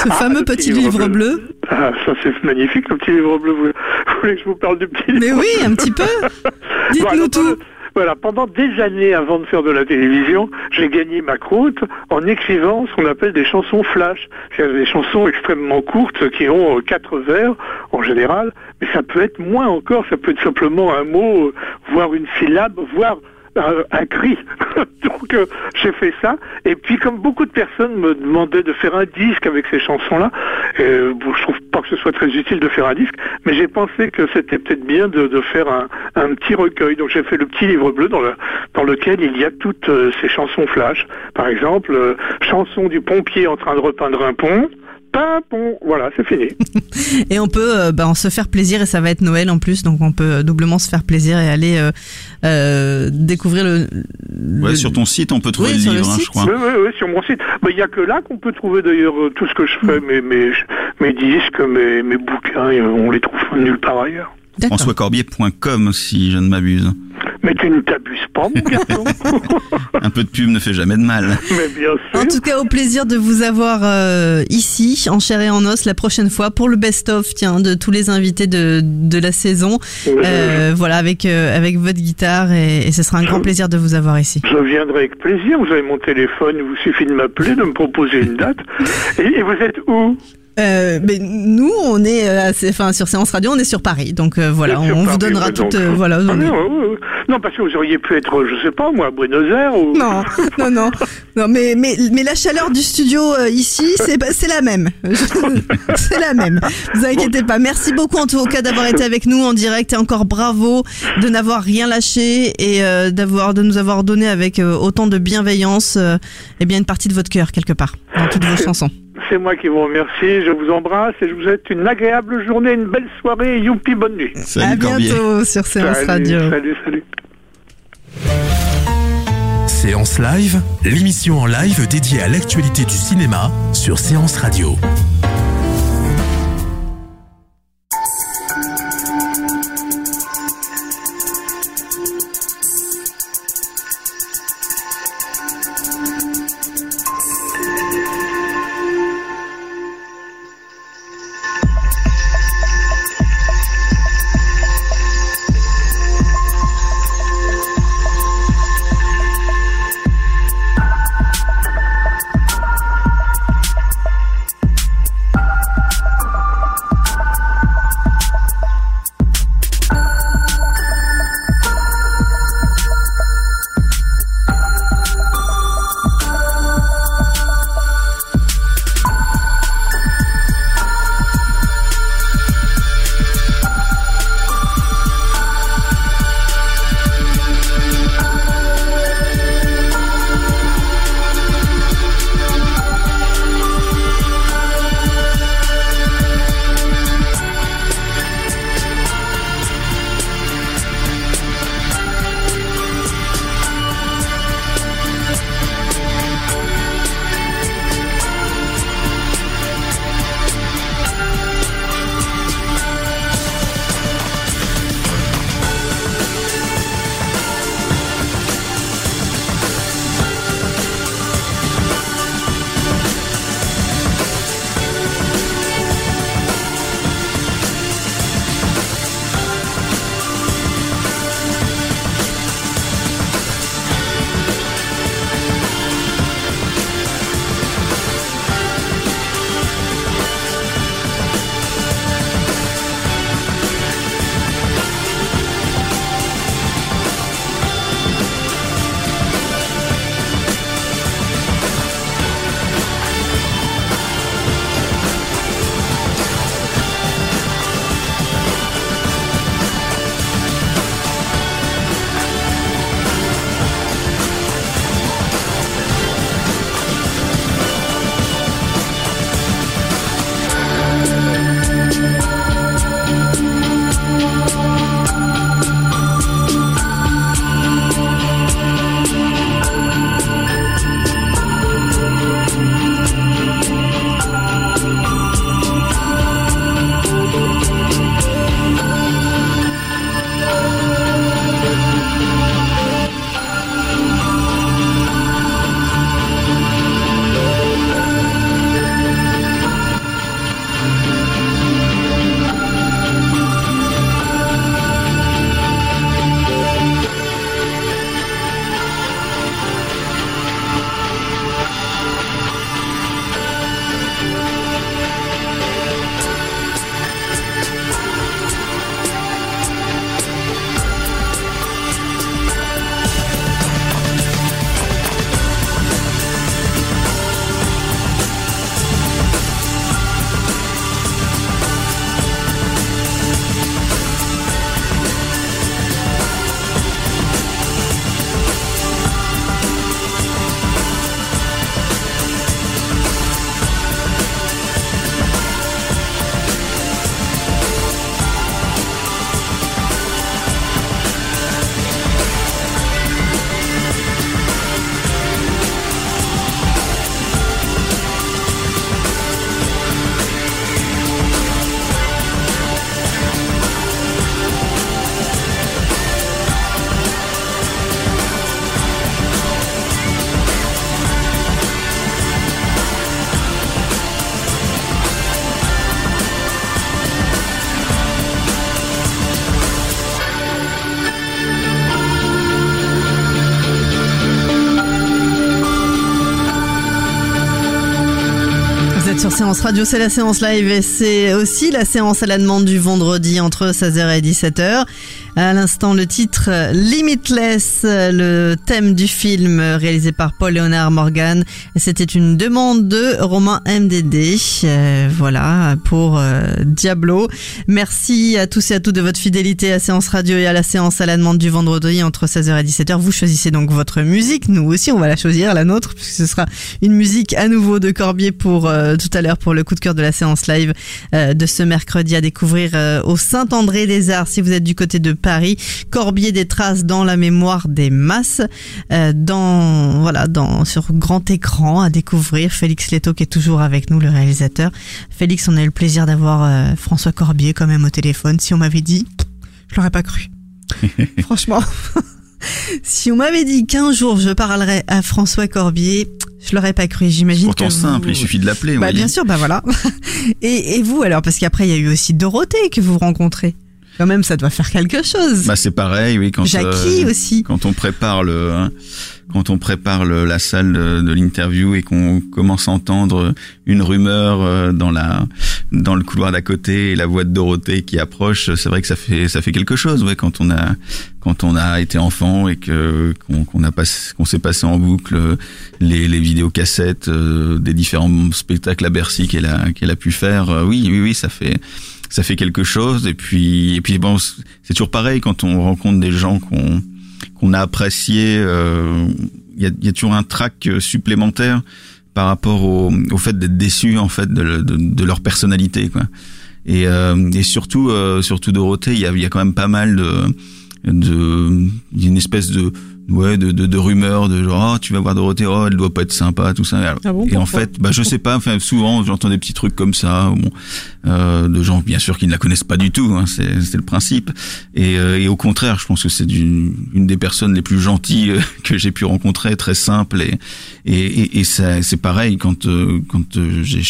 ce fameux petit livre bleu. Ah, ça c'est magnifique, le petit livre bleu. Vous, vous voulez que je vous parle du petit livre Mais oui, un petit peu. <laughs> Dites-nous tout. Voilà, pendant des années avant de faire de la télévision, j'ai gagné ma croûte en écrivant ce qu'on appelle des chansons flash. C'est des chansons extrêmement courtes qui ont euh, quatre vers en général, mais ça peut être moins encore, ça peut être simplement un mot, euh, voire une syllabe, voire un, un cri. <laughs> Donc euh, j'ai fait ça. Et puis comme beaucoup de personnes me demandaient de faire un disque avec ces chansons-là, euh, je trouve pas que ce soit très utile de faire un disque, mais j'ai pensé que c'était peut-être bien de, de faire un, un petit recueil. Donc j'ai fait le petit livre bleu dans, le, dans lequel il y a toutes euh, ces chansons flash. Par exemple, euh, chanson du pompier en train de repeindre un pont. Voilà, c'est fini. <laughs> Et on peut euh, bah, se faire plaisir et ça va être Noël en plus, donc on peut doublement se faire plaisir et aller euh, euh, découvrir le. le- Ouais, sur ton site, on peut trouver Oui, le sur le livre, hein, site. je crois. Oui, oui, oui, sur mon site. Mais il n'y a que là qu'on peut trouver d'ailleurs tout ce que je fais, mes, mes, mes disques, mes, mes bouquins, on les trouve nulle part ailleurs. FrançoisCorbier.com si je ne m'abuse. Mais tu ne t'abuses pas, mon garçon. <laughs> Un peu de pub ne fait jamais de mal. Mais bien sûr. En tout cas, au plaisir de vous avoir euh, ici, en chair et en os, la prochaine fois pour le best-of, tiens, de tous les invités de, de la saison. Euh, voilà, avec avec avec votre guitare et, et ce sera un grand plaisir de vous avoir ici. Je viendrai avec plaisir. Vous avez mon téléphone, il vous suffit de m'appeler, de me proposer une date. Et, et vous êtes où? Euh, mais nous, on est, euh, assez- enfin, sur Séance Radio, on est sur Paris, donc euh, voilà, on, vous Paris, donnera ouais, toute, donc, euh, voilà. Ah, on mais est- ouais, ouais, ouais. Non, parce que vous auriez pu être, je sais pas, moi, à Buenos Aires ou. Non, <laughs> non, non, non, mais mais mais la chaleur du studio euh, ici, c'est c'est la même, <laughs> c'est la même. Vous inquiétez pas. Merci beaucoup en tout cas d'avoir été avec nous en direct et encore bravo de n'avoir rien lâché et euh, d'avoir de nous avoir donné avec euh, autant de bienveillance, euh, eh bien une partie de votre cœur quelque part dans toutes vos <laughs> chansons. C'est moi qui vous remercie. Je vous embrasse et je vous souhaite une agréable journée, une belle soirée. Youpi, bonne nuit. à bientôt sur Séance Salut, Radio. Salut, salut. Séance Live, l'émission en live dédiée à l'actualité du cinéma sur Séance Radio. Séance Radio, c'est la séance live et c'est aussi la séance à la demande du vendredi entre 16h et 17h. À l'instant, le titre Limitless, le thème du film réalisé par Paul Léonard Morgan. C'était une demande de Romain MDD. Euh, voilà, pour euh, Diablo. Merci à tous et à toutes de votre fidélité à Séance Radio et à la séance à la demande du vendredi entre 16h et 17h. Vous choisissez donc votre musique. Nous aussi, on va la choisir, la nôtre, puisque ce sera une musique à nouveau de Corbier pour euh, tout à l'heure pour le coup de cœur de la séance live de ce mercredi à découvrir au Saint-André-des-Arts si vous êtes du côté de Paris. Corbier des traces dans la mémoire des masses, euh, dans voilà, dans sur grand écran à découvrir. Félix Leto qui est toujours avec nous, le réalisateur. Félix, on a eu le plaisir d'avoir euh, François Corbier quand même au téléphone. Si on m'avait dit, je l'aurais pas cru. <laughs> Franchement. <laughs> si on m'avait dit qu'un jour je parlerais à François Corbier, je l'aurais pas cru. J'imagine. Pourtant simple, il suffit de l'appeler. Bah, bien sûr, bah voilà. <laughs> et, et vous alors, parce qu'après il y a eu aussi Dorothée que vous rencontrez. Quand même, ça doit faire quelque chose. Bah c'est pareil, oui. Quand Jackie aussi. Quand on prépare le, hein, quand on prépare le, la salle de, de l'interview et qu'on commence à entendre une rumeur euh, dans la, dans le couloir d'à côté et la voix de Dorothée qui approche, c'est vrai que ça fait, ça fait quelque chose, ouais. Quand on a, quand on a été enfant et que qu'on a passé, qu'on s'est passé en boucle les, les vidéocassettes euh, des différents spectacles à Bercy qu'elle a, qu'elle a pu faire, euh, oui, oui, oui, ça fait ça fait quelque chose. Et puis, et puis bon, c'est toujours pareil quand on rencontre des gens qu'on qu'on a apprécié. Euh, il y, a, y, a, toujours un trac supplémentaire par rapport au, au fait d'être déçu en fait de, de, de, leur personnalité, quoi. Et, euh, et surtout, euh, surtout Dorothée, il y a, y a quand même pas mal de, de, une espèce de ouais de, de, de rumeurs de genre oh, tu vas voir Dorothée oh elle doit pas être sympa tout ça. Ah bon, et en fait bah je sais pas enfin souvent j'entends des petits trucs comme ça bon euh, de gens bien sûr qui ne la connaissent pas du tout hein, c'est c'est le principe. Et, euh, et au contraire je pense que c'est une, une des personnes les plus gentilles euh, <laughs> que j'ai pu rencontrer très simple et et, et, et c'est pareil quand euh, quand euh, je,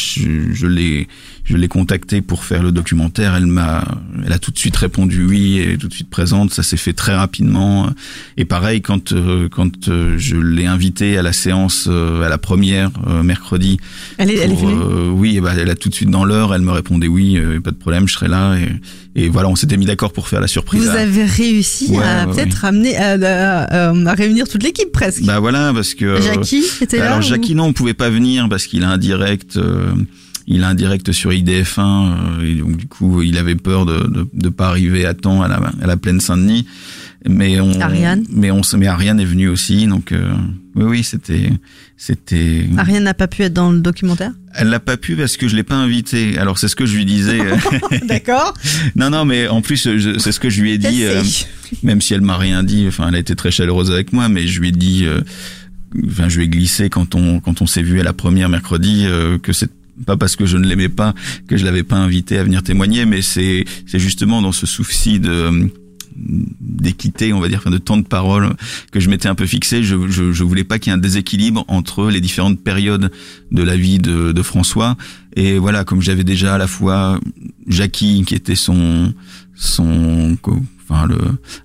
je l'ai je l'ai contactée pour faire le documentaire. Elle m'a, elle a tout de suite répondu oui et tout de suite présente. Ça s'est fait très rapidement. Et pareil quand euh, quand euh, je l'ai invitée à la séance, euh, à la première mercredi. Elle est, pour, elle est venue. oui, et bah, elle a tout de suite dans l'heure. Elle me répondait oui, pas de problème, je serai là. Et, et voilà, on s'était mis d'accord pour faire la surprise. Vous avez réussi Ouais, à ouais, peut-être ramener à, à, à- réunir toute l'équipe presque. Bah voilà, parce que Jackie était là Alors ou- Jackie non, on pouvait pas venir parce qu'il a un direct. Il a un direct sur IDF1 euh, et donc du coup il avait peur de de, de pas arriver à temps à la à la plaine Saint-Denis. Mais on Ariane mais on se mais Ariane est venue aussi donc euh, oui oui c'était c'était Ariane n'a pas pu être dans le documentaire? elle l'a pas pu parce que je l'ai pas invitée. Alors c'est ce que je lui disais. <laughs> <laughs> D'accord. non non mais en plus c'est ce que je lui ai dit euh, même si elle m'a rien dit enfin elle a été très chaleureuse avec moi mais je lui ai dit euh, enfin je lui ai glissé quand on quand on s'est vu à la première mercredi euh, que c'est pas parce que je ne l'aimais pas que je l'avais pas invité à venir témoigner mais c'est c'est justement dans ce souci de d'équité, on va dire, de temps de parole que je m'étais un peu fixé. Je, je, je voulais pas qu'il y ait un déséquilibre entre les différentes périodes de la vie de, de François. Et voilà, comme j'avais déjà à la fois Jackie, qui était son son enfin le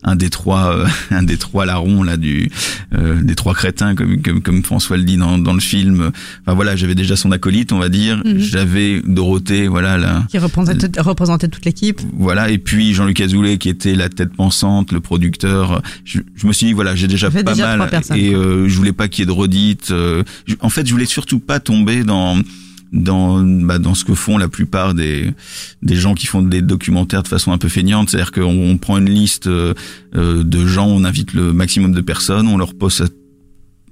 un des trois euh, <laughs> un des trois larrons là du euh, des trois crétins comme, comme comme François le dit dans dans le film enfin voilà j'avais déjà son acolyte on va dire Mhm. j'avais Dorothée voilà là Qui représentait, représentait toute l'équipe. voilà et puis Jean-Luc Azoulay qui était la tête pensante le producteur je, je me suis dit voilà j'ai déjà pas déjà mal et euh, je voulais pas qu'il y ait de redites euh, en fait je voulais surtout pas tomber dans dans bah, dans ce que font la plupart des des gens qui font des documentaires de façon un peu feignante. C'est-à-dire qu'on on prend une liste euh, euh, de gens on invite le maximum de personnes on leur pose à,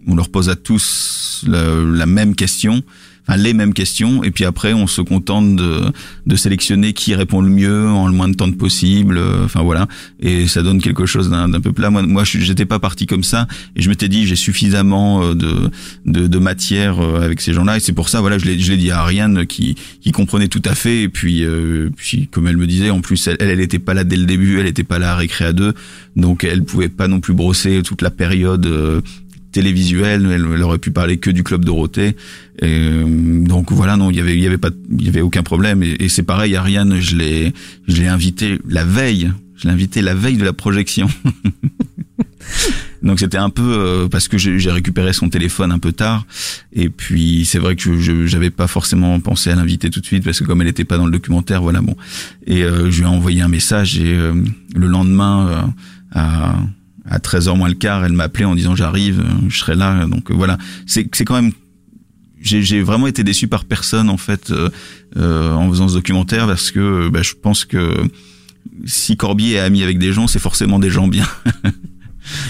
on leur pose à tous la, la même question enfin les mêmes questions et puis après on se contente de, de sélectionner qui répond le mieux en le moins de temps possible euh, enfin voilà. Et ça donne quelque chose d'un peu plat. Moi moi j'étais pas parti comme ça et je m'étais dit j'ai suffisamment euh, de, de de matière euh, avec ces gens-là et c'est pour ça voilà je l'ai dit à Ariane qui qui comprenait tout à fait et puis euh, puis comme elle me disait en plus elle elle elle était pas là dès le début elle était pas là à récré à deux donc elle pouvait pas non plus brosser toute la période euh, télévisuelle, elle, elle aurait pu parler que du club Dorothée. Et, euh, donc voilà, non, il y avait, il y avait pas, il y avait aucun problème. Et, c'est pareil, Ariane, je l'ai, je l'ai invité la veille. Je l'ai invité la veille de la projection. <laughs> Donc c'était un peu euh, parce que j'ai récupéré son téléphone un peu tard et puis c'est vrai que je j'avais pas forcément pensé à l'inviter tout de suite parce que comme elle était pas dans le documentaire, voilà bon. Et euh, je lui ai envoyé un message et euh, le lendemain euh, à à 13h moins le quart, elle m'appelait en disant j'arrive, euh, je serai là. Donc euh, voilà, c'est c'est quand même j'ai vraiment été déçu par personne en fait euh, euh, en faisant ce documentaire parce que bah, je pense que si Corbier est ami avec des gens, c'est forcément des gens bien. <laughs>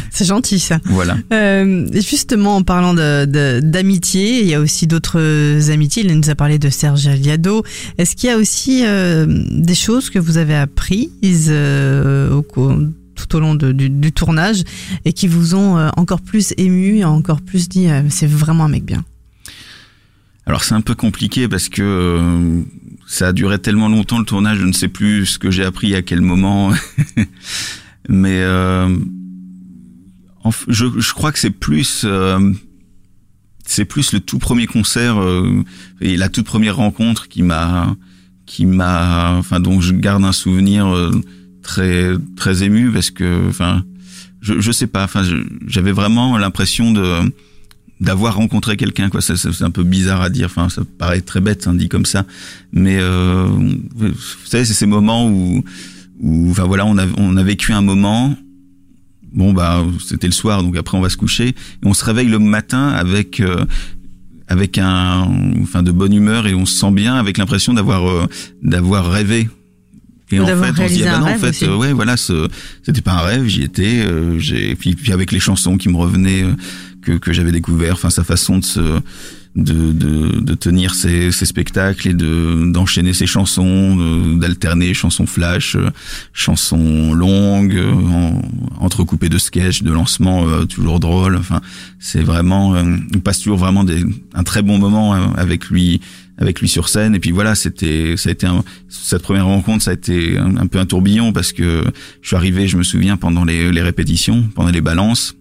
C'est gentil ça. voilà. Euh, justement, en parlant de- de- d'amitié, il y a aussi d'autres amitiés. Il nous a parlé de Serge Aliado. Est-ce qu'il y a aussi euh, des choses que vous avez apprises euh, au cours- tout au long du, tournage et qui vous ont euh, encore plus ému encore plus dit euh, c'est vraiment un mec bien Alors c'est un peu compliqué parce que euh, ça a duré tellement longtemps le tournage, je ne sais plus ce que j'ai appris à quel moment. <laughs> Mais je, crois que c'est plus c'est plus le tout premier concert et la toute première rencontre qui m'a qui m'a enfin dont je garde un souvenir très très ému parce que enfin je je sais pas enfin j'avais vraiment l'impression de d'avoir rencontré quelqu'un quoi. C'est un peu bizarre à dire enfin ça paraît très bête hein, dit comme ça. Mais euh, vous savez c'est ces moments où où enfin voilà on a on a vécu un moment. Bon bah c'était le soir donc après on va se coucher. Et on se réveille le matin avec euh, avec un enfin de bonne humeur et on se sent bien avec l'impression d'avoir euh, d'avoir rêvé et Ou en fait on se dit ah bah non en fait euh, ouais voilà ce c'était pas un rêve j'y étais euh, j'ai puis, puis avec les chansons qui me revenaient euh, que que j'avais découvert enfin sa façon de se de, de, de tenir ses, ses spectacles et de d'enchaîner ses chansons, de- d'alterner chansons flash, euh, chansons longues, euh, en- entrecoupées de sketchs, de lancements euh, toujours drôles. Enfin, c'est vraiment, euh, on passe toujours vraiment des, un très bon moment euh, avec lui, avec lui sur scène. Et puis voilà, c'était, ça a été un- cette première rencontre, ça a été un, un peu un tourbillon parce que je suis arrivé, je me souviens pendant les, les répétitions, pendant les balances.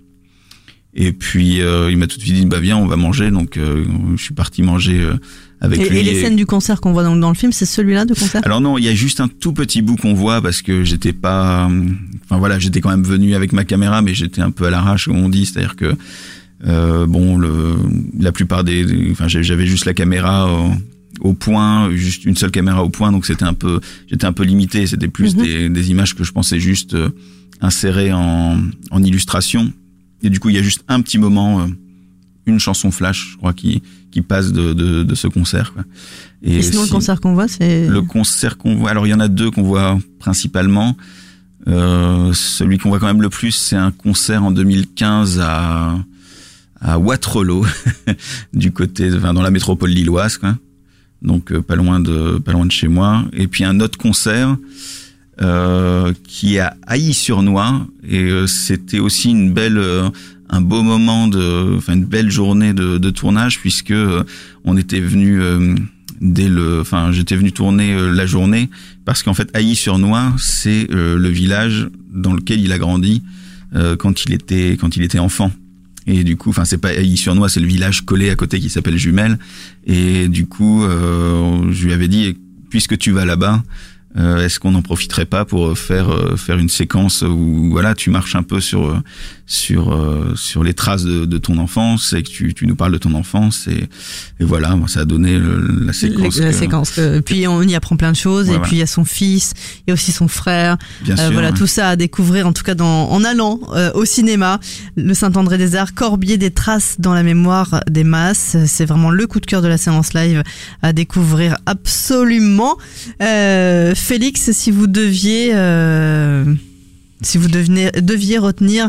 Et puis euh, il m'a tout de suite dit bah viens on va manger donc euh, je suis parti manger euh, avec et, lui. et les scènes du concert qu'on voit dans, dans le film, c'est celui-là de concert? Alors non, il y a juste un tout petit bout qu'on voit parce que j'étais pas, enfin voilà, j'étais quand même venu avec ma caméra, mais j'étais un peu à l'arrache comme on dit, c'est-à-dire que euh, bon, le, la plupart des, enfin j'avais juste la caméra au, au point, juste une seule caméra au point, donc c'était un peu, j'étais un peu limité, c'était plus Mhm. des, des images que je pensais juste euh, insérer en, en illustration, et du coup il y a juste un petit moment. euh, une chanson flash, je crois, qui qui passe de de, de ce concert. Quoi. Et, sinon, le concert qu'on voit, c'est. le concert qu'on voit, alors il y en a deux qu'on voit principalement. Euh, celui qu'on voit quand même le plus, c'est un concert en 2015 à à Waterloo, <laughs> du côté, enfin dans la métropole lilloise, quoi. Donc euh, pas loin de pas loin de chez moi. Et puis un autre concert euh, qui est à Hailly-sur-Noix et euh, c'était aussi une belle euh, un beau moment de enfin une belle journée de, de tournage puisque euh, on était venu dès le enfin j'étais venu tourner la journée parce qu'en fait Hailly-sur-Noix c'est le village dans lequel il a grandi quand il était quand il était enfant et du coup, enfin, c'est pas Hailly-sur-Noix, c'est le village collé à côté qui s'appelle Jumelles. Et du coup, euh, je lui avais dit, puisque tu vas là-bas, euh, est-ce qu'on n'en profiterait pas pour faire euh, faire une séquence où voilà, tu marches un peu sur euh, sur euh, sur les traces de, de ton enfance et que tu, tu nous parles de ton enfance et, et voilà, ça a donné le- la séquence. la que- séquence. euh, puis on y apprend plein de choses. Ouais, et ouais. puis il y a son fils, il y a aussi son frère. Bien Euh, sûr, voilà, ouais. tout ça à découvrir en tout cas dans, en allant euh, au cinéma. Le Saint-André des Arts, Corbier des traces dans la mémoire des masses. C'est vraiment le coup de cœur de la séance live à découvrir absolument. Euh, Félix, si vous deviez, euh, si vous deviez retenir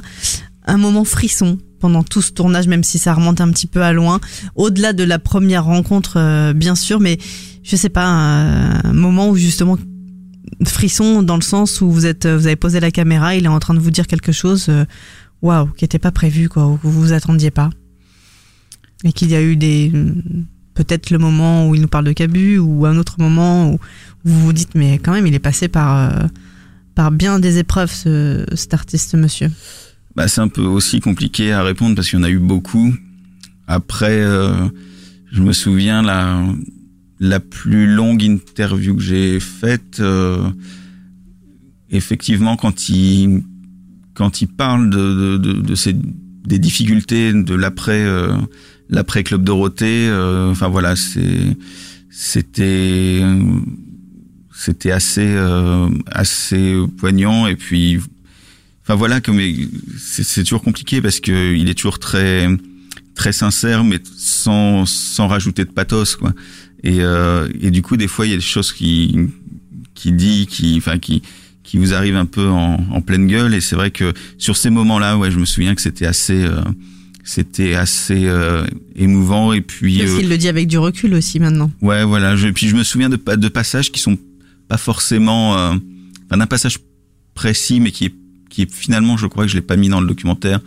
un moment frisson pendant tout ce tournage, même si ça remonte un petit peu à loin, au-delà de la première rencontre, euh, bien sûr, mais je sais pas, un, un moment où justement frisson dans le sens où vous êtes, vous avez posé la caméra, il est en train de vous dire quelque chose, euh, waouh, qui n'était pas prévu, quoi, ou que vous vous attendiez pas, et qu'il y a eu des, peut-être le moment où il nous parle de Cabu, ou un autre moment où vous vous dites, mais quand même, il est passé par, euh, par bien des épreuves, ce, cet artiste, monsieur. Bah, c'est un peu aussi compliqué à répondre parce qu'il y en a eu beaucoup. Après, euh, je me souviens la la plus longue interview que j'ai faite, euh, effectivement, quand il quand il parle de, de, de, des difficultés de l'après euh, l'après Club Dorothée, euh, enfin voilà, c'est c'était c'était assez euh, assez poignant et puis enfin voilà comme c'est c'est toujours compliqué parce que il est toujours très très sincère mais sans sans rajouter de pathos quoi. Et euh, et du coup des fois il y a des choses qui qui dit qui enfin qui qui vous arrivent un peu en, en pleine gueule et c'est vrai que sur ces moments-là ouais je me souviens que c'était assez euh, c'était assez euh, émouvant et puis Parce euh, qu'il le dit avec du recul aussi maintenant. Ouais, voilà. Je, puis je me souviens de, de passages qui sont pas forcément, euh, enfin, d'un passage précis, mais qui est, qui est finalement, je crois que je l'ai pas mis dans le documentaire,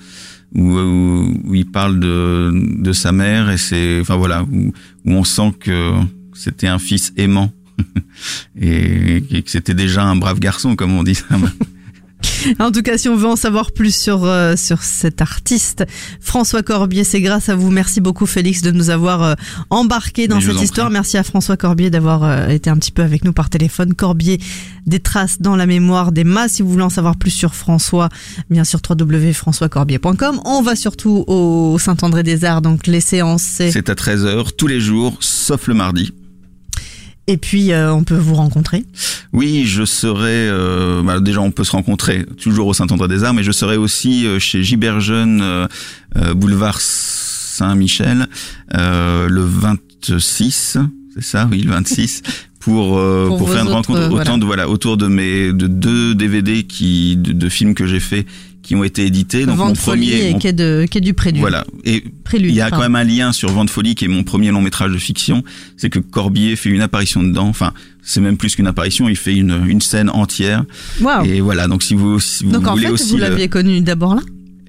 où, où, où il parle de, de sa mère et c'est, enfin voilà, où, où on sent que c'était un fils aimant <laughs> et, et que c'était déjà un brave garçon, comme on dit. <laughs> En tout cas, si on veut en savoir plus sur euh, sur cet artiste, François Corbier, c'est grâce à vous. Merci beaucoup, Félix, de nous avoir euh, embarqué dans cette histoire. Merci à François Corbier d'avoir euh, été un petit peu avec nous par téléphone. Corbier, des traces dans la mémoire des masses. Si vous voulez en savoir plus sur François, bien sûr www.françoiscorbier.com. On va surtout au Saint-André-des-Arts, donc les séances. c'est- C'est à 13h tous les jours, sauf le mardi. Et puis, euh, on peut vous rencontrer. Oui, je serai. Euh, bah, déjà, on peut se rencontrer toujours au Saint-André-des-Arts, mais je serai aussi euh, chez Giberjeune, euh, euh, boulevard Saint-Michel, euh, le 26. C'est ça, oui, le 26. Pour, euh, <laughs> Pour pour, faire une autres, rencontre autant voilà. de voilà autour de mes de deux DVD qui de, de films que j'ai fait qui ont été édités donc Vente mon folie premier et mon- quai, de, quai du Prélude. voilà. Et Prélude, il y a pardon. quand même un lien sur Vente Folie, qui est mon premier long métrage de fiction. C'est que Corbier fait une apparition dedans. Enfin, c'est même plus qu'une apparition. Il fait une, une scène entière. Waouh. Et voilà. Donc si vous, si vous Donc en fait, aussi. vous le- l'aviez connu d'abord là?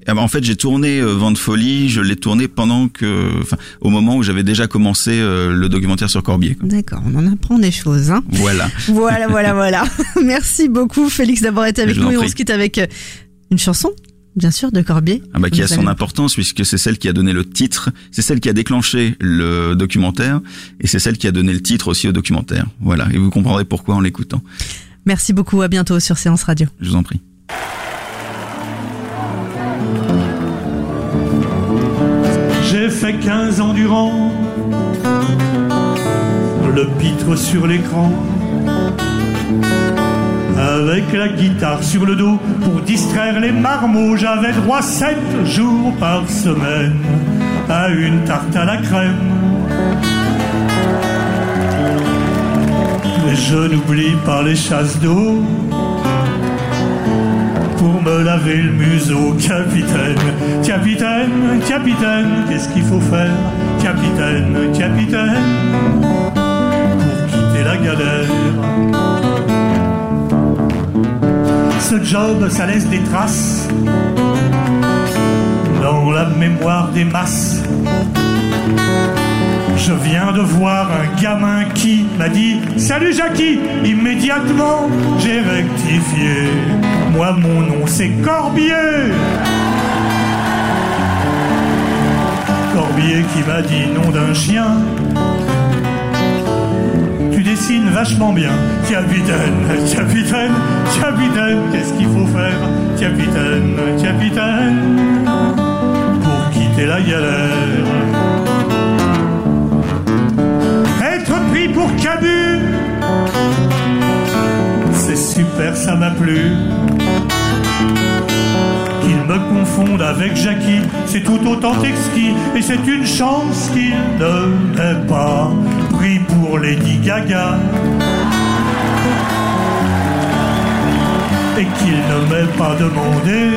Ah bah, en fait, j'ai tourné euh, Vente Folie. Je l'ai tourné pendant que, enfin, au moment où j'avais déjà commencé euh, le documentaire sur Corbier. D'accord, on en apprend des choses. Hein. Voilà. <laughs> Voilà, voilà, voilà. <laughs> Merci beaucoup, Félix, d'avoir été avec Je nous. Et on se quitte avec euh, une chanson, bien sûr, de Corbier. Ah bah, qui a son importance puisque c'est celle qui a donné le titre, c'est celle qui a déclenché le documentaire et c'est celle qui a donné le titre aussi au documentaire. Voilà, et vous comprendrez pourquoi en l'écoutant. Merci beaucoup, à bientôt sur Séance Radio. Je vous en prie. J'ai fait 15 ans durant le pitre sur l'écran avec la guitare sur le dos pour distraire les marmots. J'avais droit 7 jours par semaine à une tarte à la crème. Mais je n'oublie pas les chasses d'eau pour me laver le museau, capitaine, capitaine, capitaine, qu'est-ce qu'il faut faire, capitaine, capitaine, pour quitter la galère. Ce job, ça laisse des traces dans la mémoire des masses. Je viens de voir un gamin qui m'a dit Salut Jackie Immédiatement, j'ai rectifié. Moi, mon nom, c'est Corbier. Corbier qui m'a dit nom d'un chien. Vachement bien. Capitaine, capitaine, capitaine, qu'est-ce qu'il faut faire Capitaine, capitaine, pour quitter la galère. Être pris pour Cabu, c'est super, ça m'a plu. Qu'il me confonde avec Jackie, c'est tout autant exquis, et c'est une chance qu'il ne m'ait pas pour Lady Gaga. Et qu'il ne m'ait pas demandé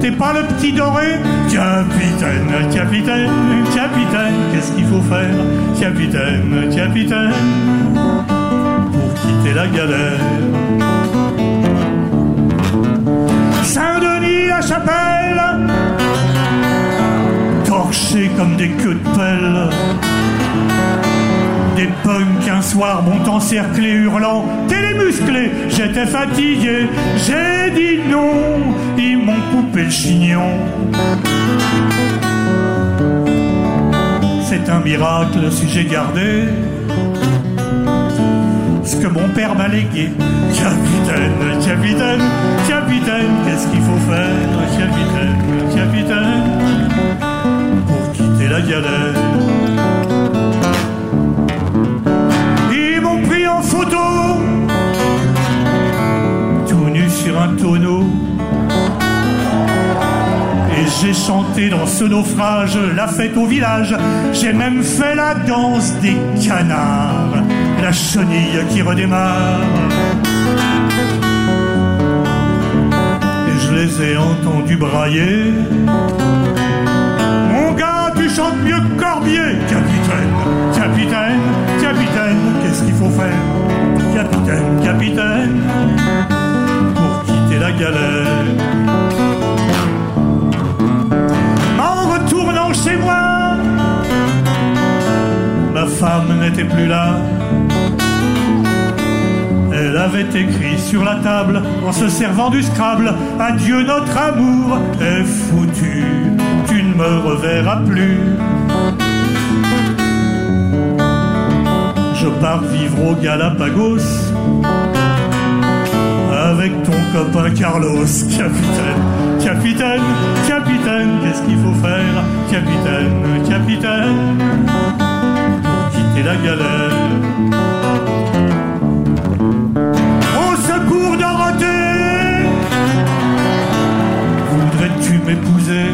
T'es pas le petit doré? Capitaine, capitaine, capitaine, qu'est-ce qu'il faut faire? Capitaine, capitaine, pour quitter la galère. Saint-Denis, la chapelle, torchés comme des queues de pelle. Des punks un soir m'ont encerclé hurlant T'es les musclés J'étais fatigué, j'ai dit non Ils m'ont coupé le chignon C'est un miracle si j'ai gardé ce que mon père m'a légué. Capitaine, capitaine, capitaine, qu'est-ce qu'il faut faire Capitaine, capitaine, pour quitter la galère? Sur un tonneau. Et j'ai chanté dans ce naufrage la fête au village. J'ai même fait la danse des canards, la chenille qui redémarre. Et je les ai entendus brailler. Mon gars, tu chantes mieux que Corbier, capitaine, capitaine, capitaine, qu'est-ce qu'il faut faire? Capitaine, capitaine, En retournant chez moi, ma femme n'était plus là. Elle avait écrit sur la table, en se servant du Scrabble, Adieu notre amour est foutu, tu ne me reverras plus. Je pars vivre au Galapagos ton copain Carlos, capitaine, capitaine, capitaine, qu'est-ce qu'il faut faire, capitaine, capitaine, pour quitter la galère. Au secours Dorothée, voudrais-tu m'épouser?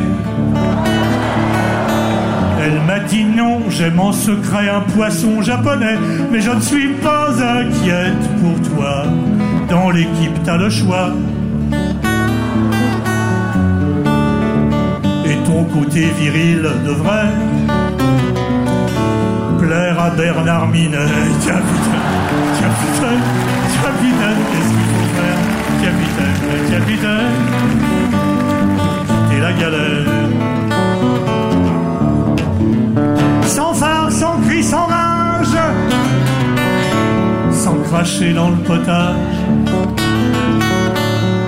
Elle m'a dit non, j'aime en secret un poisson japonais, mais je ne suis pas inquiète pour toi. Dans l'équipe, t'as le choix. Et ton côté viril devrait plaire à Bernard Minet. Capitaine, capitaine, capitaine, qu'est-ce qu'il faut faire? Capitaine, capitaine, quitter la galère. Sans phare, sans cri, sans cracher dans le potage,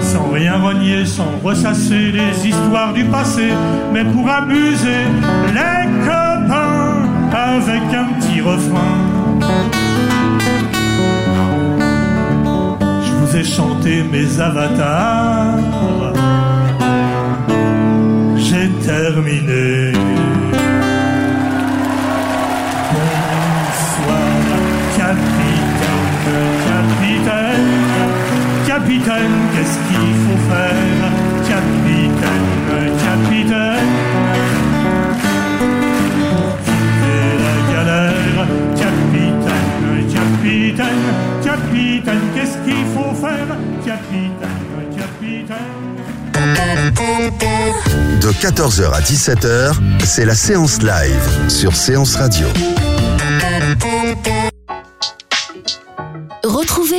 sans rien renier, sans ressasser les histoires du passé, mais pour amuser les copains avec un petit refrain. Je vous ai chanté mes avatars, j'ai terminé. Capitaine, qu'est-ce qu'il faut faire? Capitaine, capitaine, pour quitter la galère. Capitaine, capitaine, capitaine, qu'est-ce qu'il faut faire? Capitaine, capitaine. De 14h à 17h, c'est la séance live sur Séance Radio.